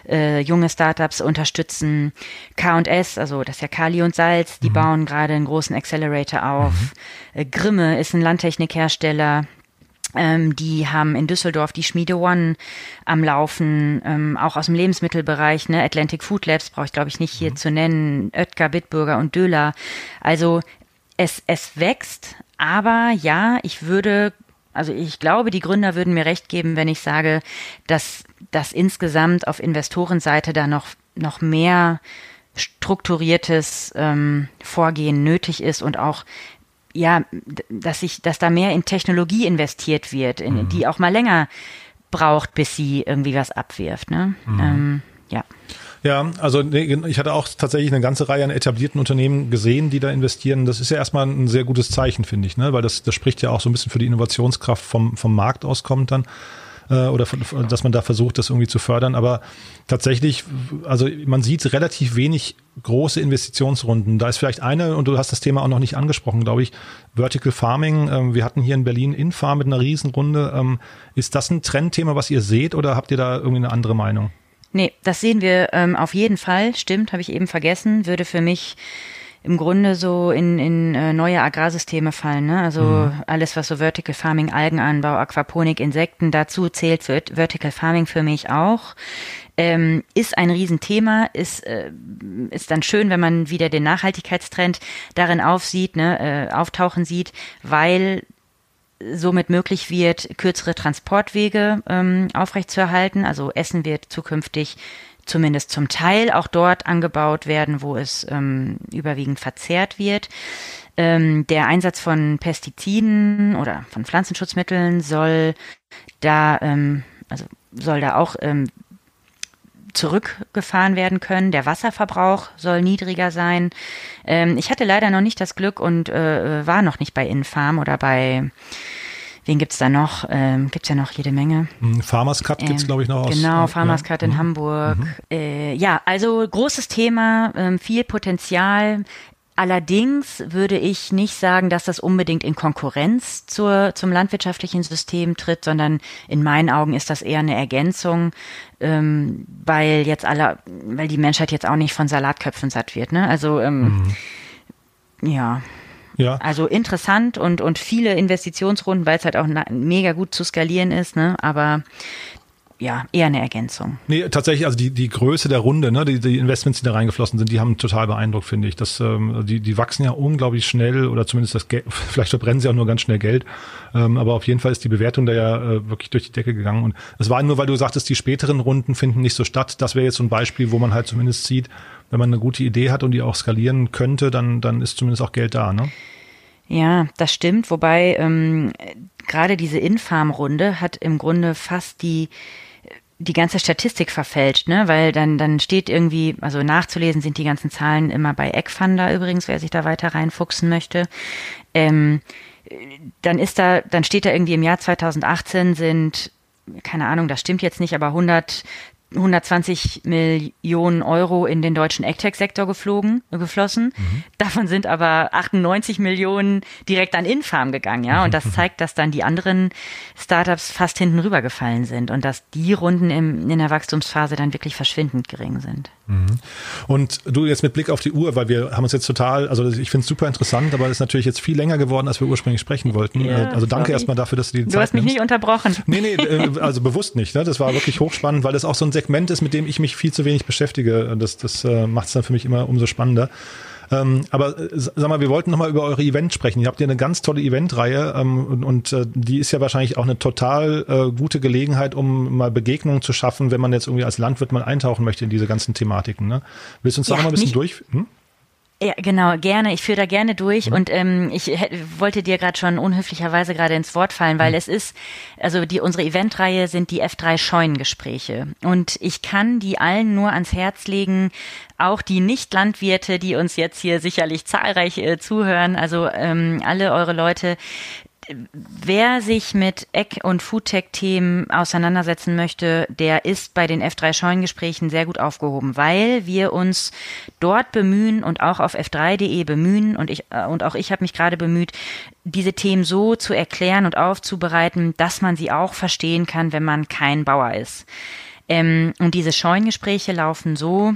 äh, junge Startups unterstützen. K&S, also das ist ja Kali und Salz, die mhm. bauen gerade einen großen Accelerator auf. Mhm. Äh, Grimme ist ein Landtechnikhersteller. Ähm, die haben in Düsseldorf die Schmiede One am Laufen, ähm, auch aus dem Lebensmittelbereich, ne? Atlantic Food Labs brauche ich glaube ich nicht hier mhm. zu nennen, Oetker, Bitburger und Döler. Also es, es wächst, aber ja, ich würde, also ich glaube, die Gründer würden mir recht geben, wenn ich sage, dass, dass insgesamt auf Investorenseite da noch, noch mehr strukturiertes ähm, Vorgehen nötig ist und auch ja, dass ich, dass da mehr in Technologie investiert wird, in, mhm. die auch mal länger braucht, bis sie irgendwie was abwirft. Ne? Mhm. Ähm, ja. Ja, also ich hatte auch tatsächlich eine ganze Reihe an etablierten Unternehmen gesehen, die da investieren. Das ist ja erstmal ein sehr gutes Zeichen, finde ich, ne? weil das, das spricht ja auch so ein bisschen für die Innovationskraft vom, vom Markt auskommt dann äh, oder dass man da versucht, das irgendwie zu fördern. Aber tatsächlich, also man sieht relativ wenig große Investitionsrunden. Da ist vielleicht eine, und du hast das Thema auch noch nicht angesprochen, glaube ich, Vertical Farming. Ähm, wir hatten hier in Berlin Infarm mit einer Riesenrunde. Ähm, ist das ein Trendthema, was ihr seht, oder habt ihr da irgendwie eine andere Meinung? Nee, das sehen wir ähm, auf jeden Fall. Stimmt, habe ich eben vergessen. Würde für mich im Grunde so in, in äh, neue Agrarsysteme fallen. Ne? Also mhm. alles, was so Vertical Farming, Algenanbau, Aquaponik, Insekten, dazu zählt Vertical Farming für mich auch. Ähm, ist ein Riesenthema, ist, äh, ist dann schön, wenn man wieder den Nachhaltigkeitstrend darin aufsieht, ne, äh, auftauchen sieht, weil somit möglich wird, kürzere Transportwege ähm, aufrechtzuerhalten. Also Essen wird zukünftig zumindest zum Teil auch dort angebaut werden, wo es ähm, überwiegend verzehrt wird. Ähm, der Einsatz von Pestiziden oder von Pflanzenschutzmitteln soll da, ähm, also soll da auch ähm, zurückgefahren werden können. Der Wasserverbrauch soll niedriger sein. Ähm, ich hatte leider noch nicht das Glück und äh, war noch nicht bei Infarm oder bei Wen gibt's da noch? Ähm, gibt's ja noch jede Menge. Hm, Farmers Cut gibt's ähm, glaube ich noch aus. Genau, Farmers ja. Cut in mhm. Hamburg. Mhm. Äh, ja, also großes Thema, ähm, viel Potenzial. Allerdings würde ich nicht sagen, dass das unbedingt in Konkurrenz zur, zum landwirtschaftlichen System tritt, sondern in meinen Augen ist das eher eine Ergänzung, ähm, weil jetzt alle, weil die Menschheit jetzt auch nicht von Salatköpfen satt wird. Ne? Also ähm, mhm. ja. Ja. Also interessant und, und viele Investitionsrunden, weil es halt auch mega gut zu skalieren ist, ne? Aber ja, eher eine Ergänzung. Nee, tatsächlich, also die, die Größe der Runde, ne, die, die Investments, die da reingeflossen sind, die haben total beeindruckt, finde ich. Das, ähm, die, die wachsen ja unglaublich schnell oder zumindest das Geld, vielleicht verbrennen sie auch nur ganz schnell Geld. Ähm, aber auf jeden Fall ist die Bewertung da ja äh, wirklich durch die Decke gegangen. Und es war nur, weil du sagtest, die späteren Runden finden nicht so statt. Das wäre jetzt so ein Beispiel, wo man halt zumindest sieht, wenn man eine gute Idee hat und die auch skalieren könnte, dann, dann ist zumindest auch Geld da, ne? Ja, das stimmt. Wobei ähm, gerade diese Infarm-Runde hat im Grunde fast die die ganze Statistik verfälscht, ne? Weil dann dann steht irgendwie, also nachzulesen sind die ganzen Zahlen immer bei Eckfunder übrigens, wer sich da weiter reinfuchsen möchte. Ähm, dann ist da, dann steht da irgendwie im Jahr 2018 sind keine Ahnung, das stimmt jetzt nicht, aber 100 120 Millionen Euro in den deutschen AgTech-Sektor geflogen, geflossen. Mhm. Davon sind aber 98 Millionen direkt an Infarm gegangen, ja. Und das zeigt, dass dann die anderen Startups fast hinten rübergefallen sind und dass die Runden im, in der Wachstumsphase dann wirklich verschwindend gering sind. Mhm. Und du jetzt mit Blick auf die Uhr, weil wir haben uns jetzt total, also ich finde es super interessant, aber es ist natürlich jetzt viel länger geworden, als wir ursprünglich sprechen wollten. Ja, also danke sorry. erstmal dafür, dass du die du Zeit Du hast mich nimmst. nicht unterbrochen. Nee, nee, äh, also bewusst nicht. Ne? Das war wirklich hochspannend, weil das auch so ein Segment ist, mit dem ich mich viel zu wenig beschäftige. Das, das äh, macht es dann für mich immer umso spannender. Ähm, aber äh, sag mal, wir wollten nochmal über eure Events sprechen. Ihr habt ja eine ganz tolle Eventreihe ähm, und, und äh, die ist ja wahrscheinlich auch eine total äh, gute Gelegenheit, um mal Begegnungen zu schaffen, wenn man jetzt irgendwie als Landwirt mal eintauchen möchte in diese ganzen Thematiken. Ne? Willst du uns da ja, mal ein bisschen durch? Hm? Ja, genau, gerne. Ich führe da gerne durch mhm. und ähm, ich wollte dir gerade schon unhöflicherweise gerade ins Wort fallen, weil mhm. es ist, also die unsere Eventreihe sind die F3 Scheunengespräche und ich kann die allen nur ans Herz legen, auch die Nicht-Landwirte, die uns jetzt hier sicherlich zahlreich äh, zuhören, also ähm, alle eure Leute, wer sich mit Eck- und Foodtech-Themen auseinandersetzen möchte, der ist bei den F3-Scheunengesprächen sehr gut aufgehoben, weil wir uns dort bemühen und auch auf f3.de bemühen und ich äh, und auch ich habe mich gerade bemüht, diese Themen so zu erklären und aufzubereiten, dass man sie auch verstehen kann, wenn man kein Bauer ist. Ähm, und diese Scheunengespräche laufen so,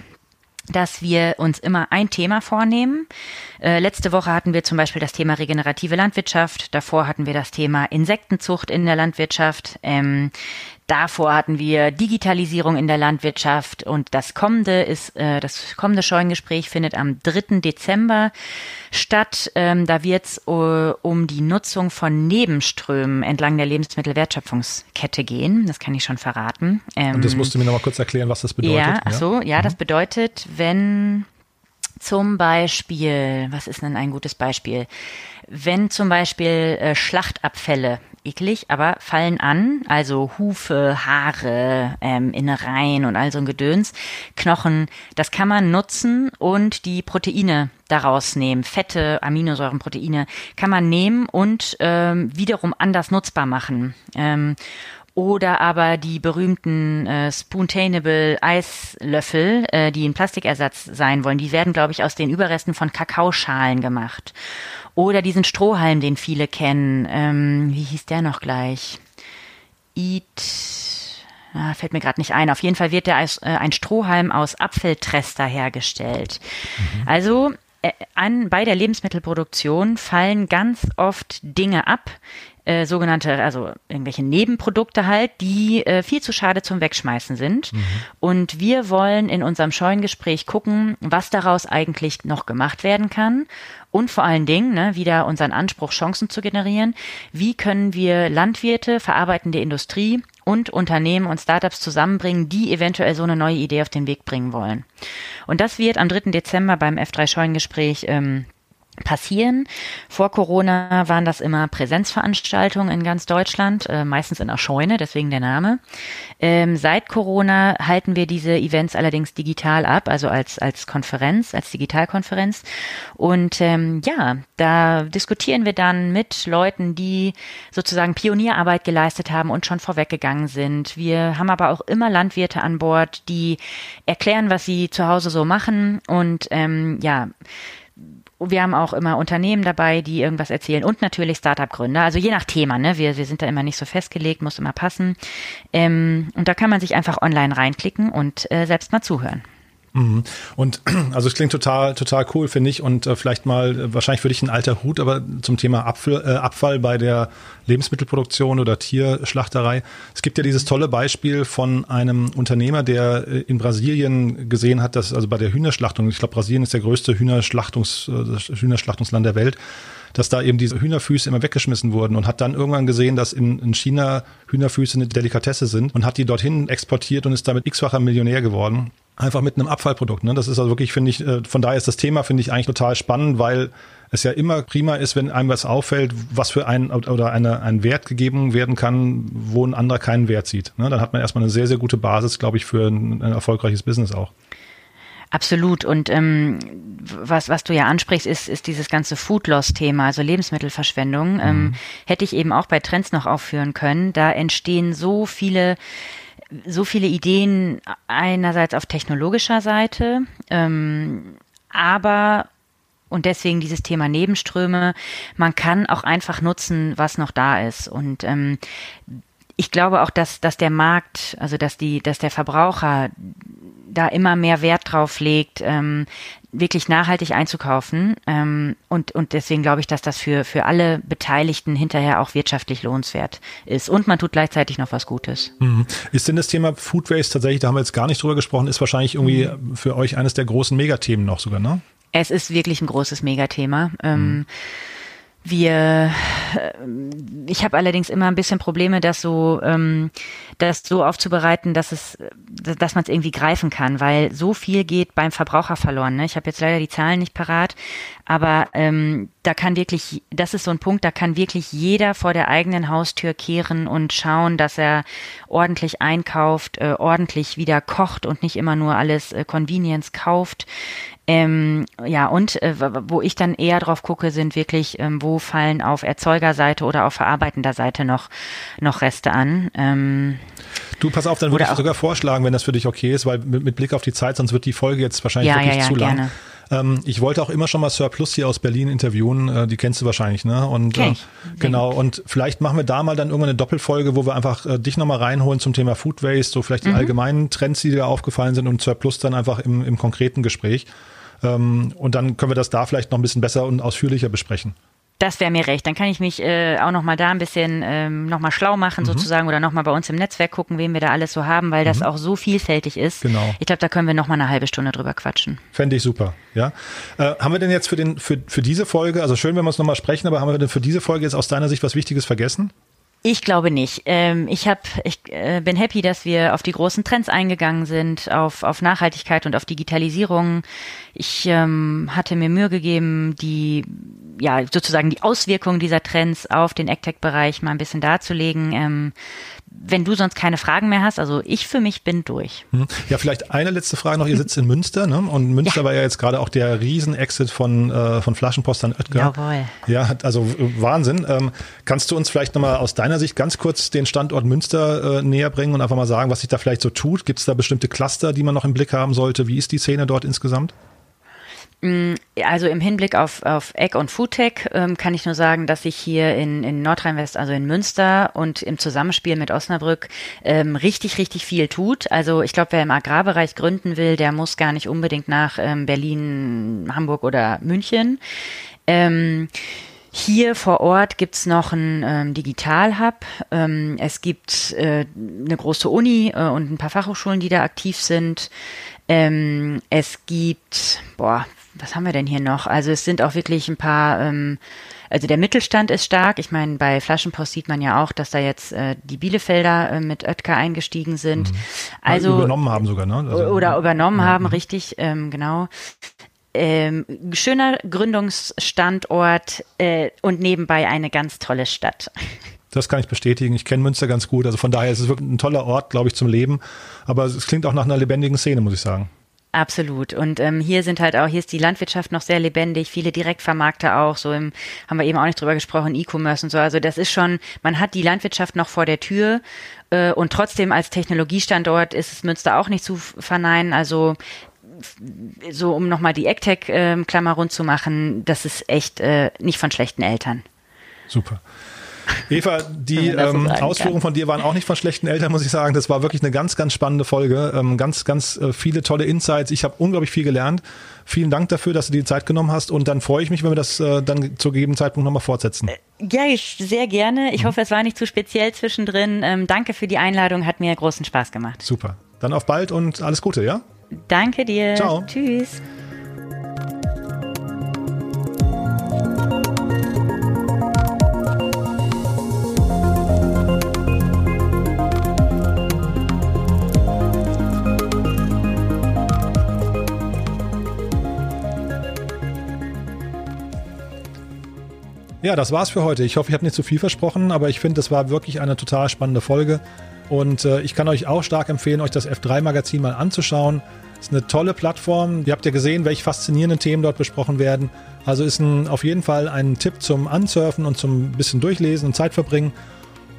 dass wir uns immer ein Thema vornehmen. Äh, letzte Woche hatten wir zum Beispiel das Thema regenerative Landwirtschaft. Davor hatten wir das Thema Insektenzucht in der Landwirtschaft. Ähm, Davor hatten wir Digitalisierung in der Landwirtschaft und das kommende ist, äh, das kommende Scheunengespräch findet am 3. Dezember statt. Ähm, da wird es uh, um die Nutzung von Nebenströmen entlang der Lebensmittelwertschöpfungskette gehen. Das kann ich schon verraten. Ähm, und das musst du mir noch mal kurz erklären, was das bedeutet. Ja, ach so, ja, mhm. das bedeutet, wenn zum Beispiel, was ist denn ein gutes Beispiel? Wenn zum Beispiel äh, Schlachtabfälle eklig, aber fallen an, also Hufe, Haare, ähm, Innereien und all so ein Gedöns, Knochen, das kann man nutzen und die Proteine daraus nehmen, Fette, Aminosäuren, Proteine, kann man nehmen und ähm, wiederum anders nutzbar machen. Ähm, oder aber die berühmten äh, Spoontainable Eislöffel, äh, die ein Plastikersatz sein wollen, die werden, glaube ich, aus den Überresten von Kakaoschalen gemacht. Oder diesen Strohhalm, den viele kennen. Ähm, wie hieß der noch gleich? Eat. Ah, fällt mir gerade nicht ein. Auf jeden Fall wird der als, äh, ein Strohhalm aus Apfeltrester hergestellt. Mhm. Also äh, an, bei der Lebensmittelproduktion fallen ganz oft Dinge ab, äh, sogenannte, also irgendwelche Nebenprodukte halt, die äh, viel zu schade zum Wegschmeißen sind. Mhm. Und wir wollen in unserem Scheunengespräch gucken, was daraus eigentlich noch gemacht werden kann. Und vor allen Dingen, ne, wieder unseren Anspruch, Chancen zu generieren. Wie können wir Landwirte, verarbeitende Industrie und Unternehmen und Startups zusammenbringen, die eventuell so eine neue Idee auf den Weg bringen wollen. Und das wird am 3. Dezember beim F3 Scheunengespräch ähm, passieren. Vor Corona waren das immer Präsenzveranstaltungen in ganz Deutschland, äh, meistens in der Scheune, deswegen der Name. Ähm, seit Corona halten wir diese Events allerdings digital ab, also als, als Konferenz, als Digitalkonferenz. Und ähm, ja, da diskutieren wir dann mit Leuten, die sozusagen Pionierarbeit geleistet haben und schon vorweggegangen sind. Wir haben aber auch immer Landwirte an Bord, die erklären, was sie zu Hause so machen und ähm, ja, wir haben auch immer Unternehmen dabei, die irgendwas erzählen und natürlich Startup-Gründer. Also je nach Thema, ne? Wir, wir sind da immer nicht so festgelegt, muss immer passen. Ähm, und da kann man sich einfach online reinklicken und äh, selbst mal zuhören. Mhm. Und also es klingt total, total cool, finde ich. Und äh, vielleicht mal, äh, wahrscheinlich für dich ein alter Hut, aber zum Thema Abfall, äh, Abfall bei der Lebensmittelproduktion oder Tierschlachterei. Es gibt ja dieses tolle Beispiel von einem Unternehmer, der äh, in Brasilien gesehen hat, dass also bei der Hühnerschlachtung, ich glaube, Brasilien ist der größte Hühnerschlachtungs, äh, Hühnerschlachtungsland der Welt, dass da eben diese Hühnerfüße immer weggeschmissen wurden und hat dann irgendwann gesehen, dass in, in China Hühnerfüße eine Delikatesse sind und hat die dorthin exportiert und ist damit x-facher Millionär geworden einfach mit einem Abfallprodukt. Ne? Das ist also wirklich, finde ich, äh, von daher ist das Thema, finde ich, eigentlich total spannend, weil es ja immer prima ist, wenn einem was auffällt, was für ein oder eine, ein Wert gegeben werden kann, wo ein anderer keinen Wert sieht. Ne? Dann hat man erstmal eine sehr, sehr gute Basis, glaube ich, für ein, ein erfolgreiches Business auch. Absolut. Und ähm, was, was du ja ansprichst, ist, ist dieses ganze Food Loss-Thema, also Lebensmittelverschwendung. Ähm, mhm. Ähm, hätte ich eben auch bei Trends noch aufführen können. Da entstehen so viele so viele Ideen einerseits auf technologischer Seite, ähm, aber und deswegen dieses Thema Nebenströme. Man kann auch einfach nutzen, was noch da ist. Und ähm, ich glaube auch, dass, dass der Markt, also dass die, dass der Verbraucher da immer mehr Wert drauf legt, ähm, wirklich nachhaltig einzukaufen. Ähm, und, und deswegen glaube ich, dass das für, für alle Beteiligten hinterher auch wirtschaftlich lohnenswert ist. Und man tut gleichzeitig noch was Gutes. Mhm. Ist denn das Thema Food Waste tatsächlich, da haben wir jetzt gar nicht drüber gesprochen, ist wahrscheinlich irgendwie mhm. für euch eines der großen Megathemen noch sogar, ne? Es ist wirklich ein großes Megathema. Ähm, mhm. Wir, äh, ich habe allerdings immer ein bisschen Probleme, das so, ähm, das so aufzubereiten, dass es, dass man es irgendwie greifen kann, weil so viel geht beim Verbraucher verloren. Ne? Ich habe jetzt leider die Zahlen nicht parat, aber ähm, da kann wirklich, das ist so ein Punkt, da kann wirklich jeder vor der eigenen Haustür kehren und schauen, dass er ordentlich einkauft, äh, ordentlich wieder kocht und nicht immer nur alles äh, Convenience kauft. Ähm, ja, und äh, wo ich dann eher drauf gucke, sind wirklich, ähm, wo fallen auf Erzeugerseite oder auf verarbeitender Seite noch, noch Reste an. Ähm, du, pass auf, dann würde ich sogar vorschlagen, wenn das für dich okay ist, weil mit, mit, Blick auf die Zeit, sonst wird die Folge jetzt wahrscheinlich ja, wirklich ja, ja, zu lang. Gerne. Ähm, ich wollte auch immer schon mal Sir Plus hier aus Berlin interviewen, äh, die kennst du wahrscheinlich, ne? Und äh, genau, und vielleicht machen wir da mal dann irgendwann eine Doppelfolge, wo wir einfach äh, dich nochmal reinholen zum Thema Food Waste, so vielleicht die mhm. allgemeinen Trends, die dir aufgefallen sind und Sir Plus dann einfach im, im konkreten Gespräch. Ähm, und dann können wir das da vielleicht noch ein bisschen besser und ausführlicher besprechen. Das wäre mir recht. Dann kann ich mich äh, auch noch mal da ein bisschen ähm, noch mal schlau machen mhm. sozusagen oder noch mal bei uns im Netzwerk gucken, wen wir da alles so haben, weil das mhm. auch so vielfältig ist. Genau. Ich glaube, da können wir noch mal eine halbe Stunde drüber quatschen. Fände ich super. Ja. Äh, haben wir denn jetzt für den für für diese Folge, also schön, wenn wir es noch mal sprechen, aber haben wir denn für diese Folge jetzt aus deiner Sicht was Wichtiges vergessen? Ich glaube nicht. Ähm, ich hab, ich äh, bin happy, dass wir auf die großen Trends eingegangen sind, auf, auf Nachhaltigkeit und auf Digitalisierung. Ich ähm, hatte mir Mühe gegeben, die ja sozusagen die Auswirkungen dieser Trends auf den AgTech-Bereich mal ein bisschen darzulegen. Ähm, wenn du sonst keine Fragen mehr hast, also ich für mich bin durch. Hm. Ja, vielleicht eine letzte Frage noch. Ihr sitzt in Münster, ne? Und Münster ja. war ja jetzt gerade auch der Riesen-Exit von, äh, von Flaschenpost an Oetker. Jawohl. Ja, also Wahnsinn. Ähm, kannst du uns vielleicht nochmal aus deiner Sicht ganz kurz den Standort Münster äh, näher bringen und einfach mal sagen, was sich da vielleicht so tut? Gibt es da bestimmte Cluster, die man noch im Blick haben sollte? Wie ist die Szene dort insgesamt? Mm, also im Hinblick auf, auf Egg und Foodtech ähm, kann ich nur sagen, dass sich hier in, in Nordrhein-West, also in Münster und im Zusammenspiel mit Osnabrück ähm, richtig, richtig viel tut. Also ich glaube, wer im Agrarbereich gründen will, der muss gar nicht unbedingt nach ähm, Berlin, Hamburg oder München. Ähm, hier vor Ort gibt's noch einen ähm, Digital-Hub. Ähm, es gibt äh, eine große Uni äh, und ein paar Fachhochschulen, die da aktiv sind. Ähm, es gibt, boah, was haben wir denn hier noch? Also es sind auch wirklich ein paar, ähm, also der Mittelstand ist stark. Ich meine, bei Flaschenpost sieht man ja auch, dass da jetzt äh, die Bielefelder äh, mit Oetker eingestiegen sind. Mhm. Also ja, übernommen haben sogar, ne? Also, oder übernommen ja. haben, richtig, ähm, genau. Ähm, schöner Gründungsstandort äh, und nebenbei eine ganz tolle Stadt. Das kann ich bestätigen. Ich kenne Münster ganz gut. Also von daher ist es wirklich ein toller Ort, glaube ich, zum Leben. Aber es klingt auch nach einer lebendigen Szene, muss ich sagen. Absolut. Und ähm, hier sind halt auch, hier ist die Landwirtschaft noch sehr lebendig, viele Direktvermarkter auch, so im, haben wir eben auch nicht drüber gesprochen, E-Commerce und so. Also das ist schon, man hat die Landwirtschaft noch vor der Tür äh, und trotzdem als Technologiestandort ist es Münster auch nicht zu verneinen. Also so um nochmal die AgTech-Klammer ähm, rund zu machen, das ist echt äh, nicht von schlechten Eltern. Super. Eva, die ähm, Ausführungen von dir waren auch nicht von schlechten Eltern, muss ich sagen. Das war wirklich eine ganz, ganz spannende Folge. Ähm, ganz, ganz äh, viele tolle Insights. Ich habe unglaublich viel gelernt. Vielen Dank dafür, dass du dir die Zeit genommen hast. Und dann freue ich mich, wenn wir das äh, dann zu gegebenen Zeitpunkt nochmal fortsetzen. Äh, ja, ich, sehr gerne. Ich mhm. hoffe, es war nicht zu speziell zwischendrin. Ähm, danke für die Einladung. Hat mir großen Spaß gemacht. Super. Dann auf bald und alles Gute, ja? Danke dir. Ciao. Tschüss. Ja, das war's für heute. Ich hoffe, ich habe nicht zu viel versprochen, aber ich finde, das war wirklich eine total spannende Folge. Und äh, ich kann euch auch stark empfehlen, euch das F3-Magazin mal anzuschauen. Ist eine tolle Plattform. Ihr habt ja gesehen, welche faszinierenden Themen dort besprochen werden. Also ist ein, auf jeden Fall ein Tipp zum Ansurfen und zum bisschen Durchlesen und Zeit verbringen.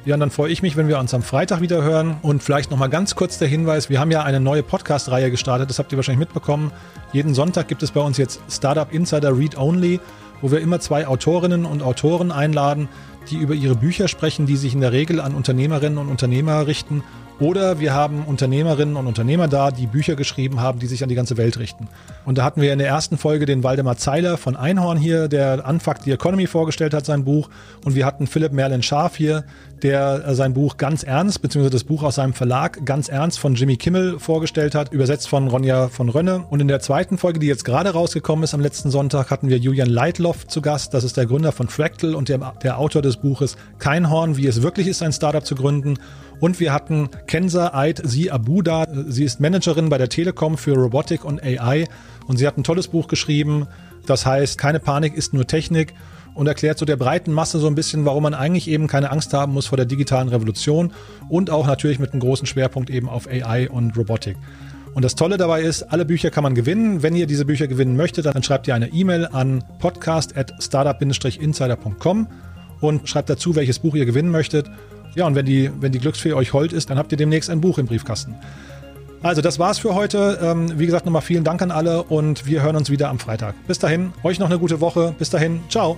Ja, und dann freue ich mich, wenn wir uns am Freitag wieder hören. Und vielleicht nochmal ganz kurz der Hinweis, wir haben ja eine neue Podcast-Reihe gestartet, das habt ihr wahrscheinlich mitbekommen. Jeden Sonntag gibt es bei uns jetzt Startup Insider Read Only wo wir immer zwei Autorinnen und Autoren einladen, die über ihre Bücher sprechen, die sich in der Regel an Unternehmerinnen und Unternehmer richten oder wir haben Unternehmerinnen und Unternehmer da, die Bücher geschrieben haben, die sich an die ganze Welt richten. Und da hatten wir in der ersten Folge den Waldemar Zeiler von Einhorn hier, der Unfuck the Economy vorgestellt hat, sein Buch. Und wir hatten Philipp Merlin Scharf hier, der äh, sein Buch ganz ernst, beziehungsweise das Buch aus seinem Verlag ganz ernst von Jimmy Kimmel vorgestellt hat, übersetzt von Ronja von Rönne. Und in der zweiten Folge, die jetzt gerade rausgekommen ist am letzten Sonntag, hatten wir Julian Leitloff zu Gast. Das ist der Gründer von Fractal und der, der Autor des Buches Kein Horn, wie es wirklich ist, ein Startup zu gründen. Und wir hatten Kenza Eid Sie Abuda. Sie ist Managerin bei der Telekom für Robotik und AI. Und sie hat ein tolles Buch geschrieben. Das heißt, keine Panik ist nur Technik und erklärt so der breiten Masse so ein bisschen, warum man eigentlich eben keine Angst haben muss vor der digitalen Revolution und auch natürlich mit einem großen Schwerpunkt eben auf AI und Robotik. Und das Tolle dabei ist, alle Bücher kann man gewinnen. Wenn ihr diese Bücher gewinnen möchtet, dann schreibt ihr eine E-Mail an podcast.startup-insider.com und schreibt dazu, welches Buch ihr gewinnen möchtet. Ja, und wenn die, wenn die Glücksfee euch hold ist, dann habt ihr demnächst ein Buch im Briefkasten. Also, das war's für heute. Ähm, wie gesagt, nochmal vielen Dank an alle und wir hören uns wieder am Freitag. Bis dahin, euch noch eine gute Woche. Bis dahin, ciao.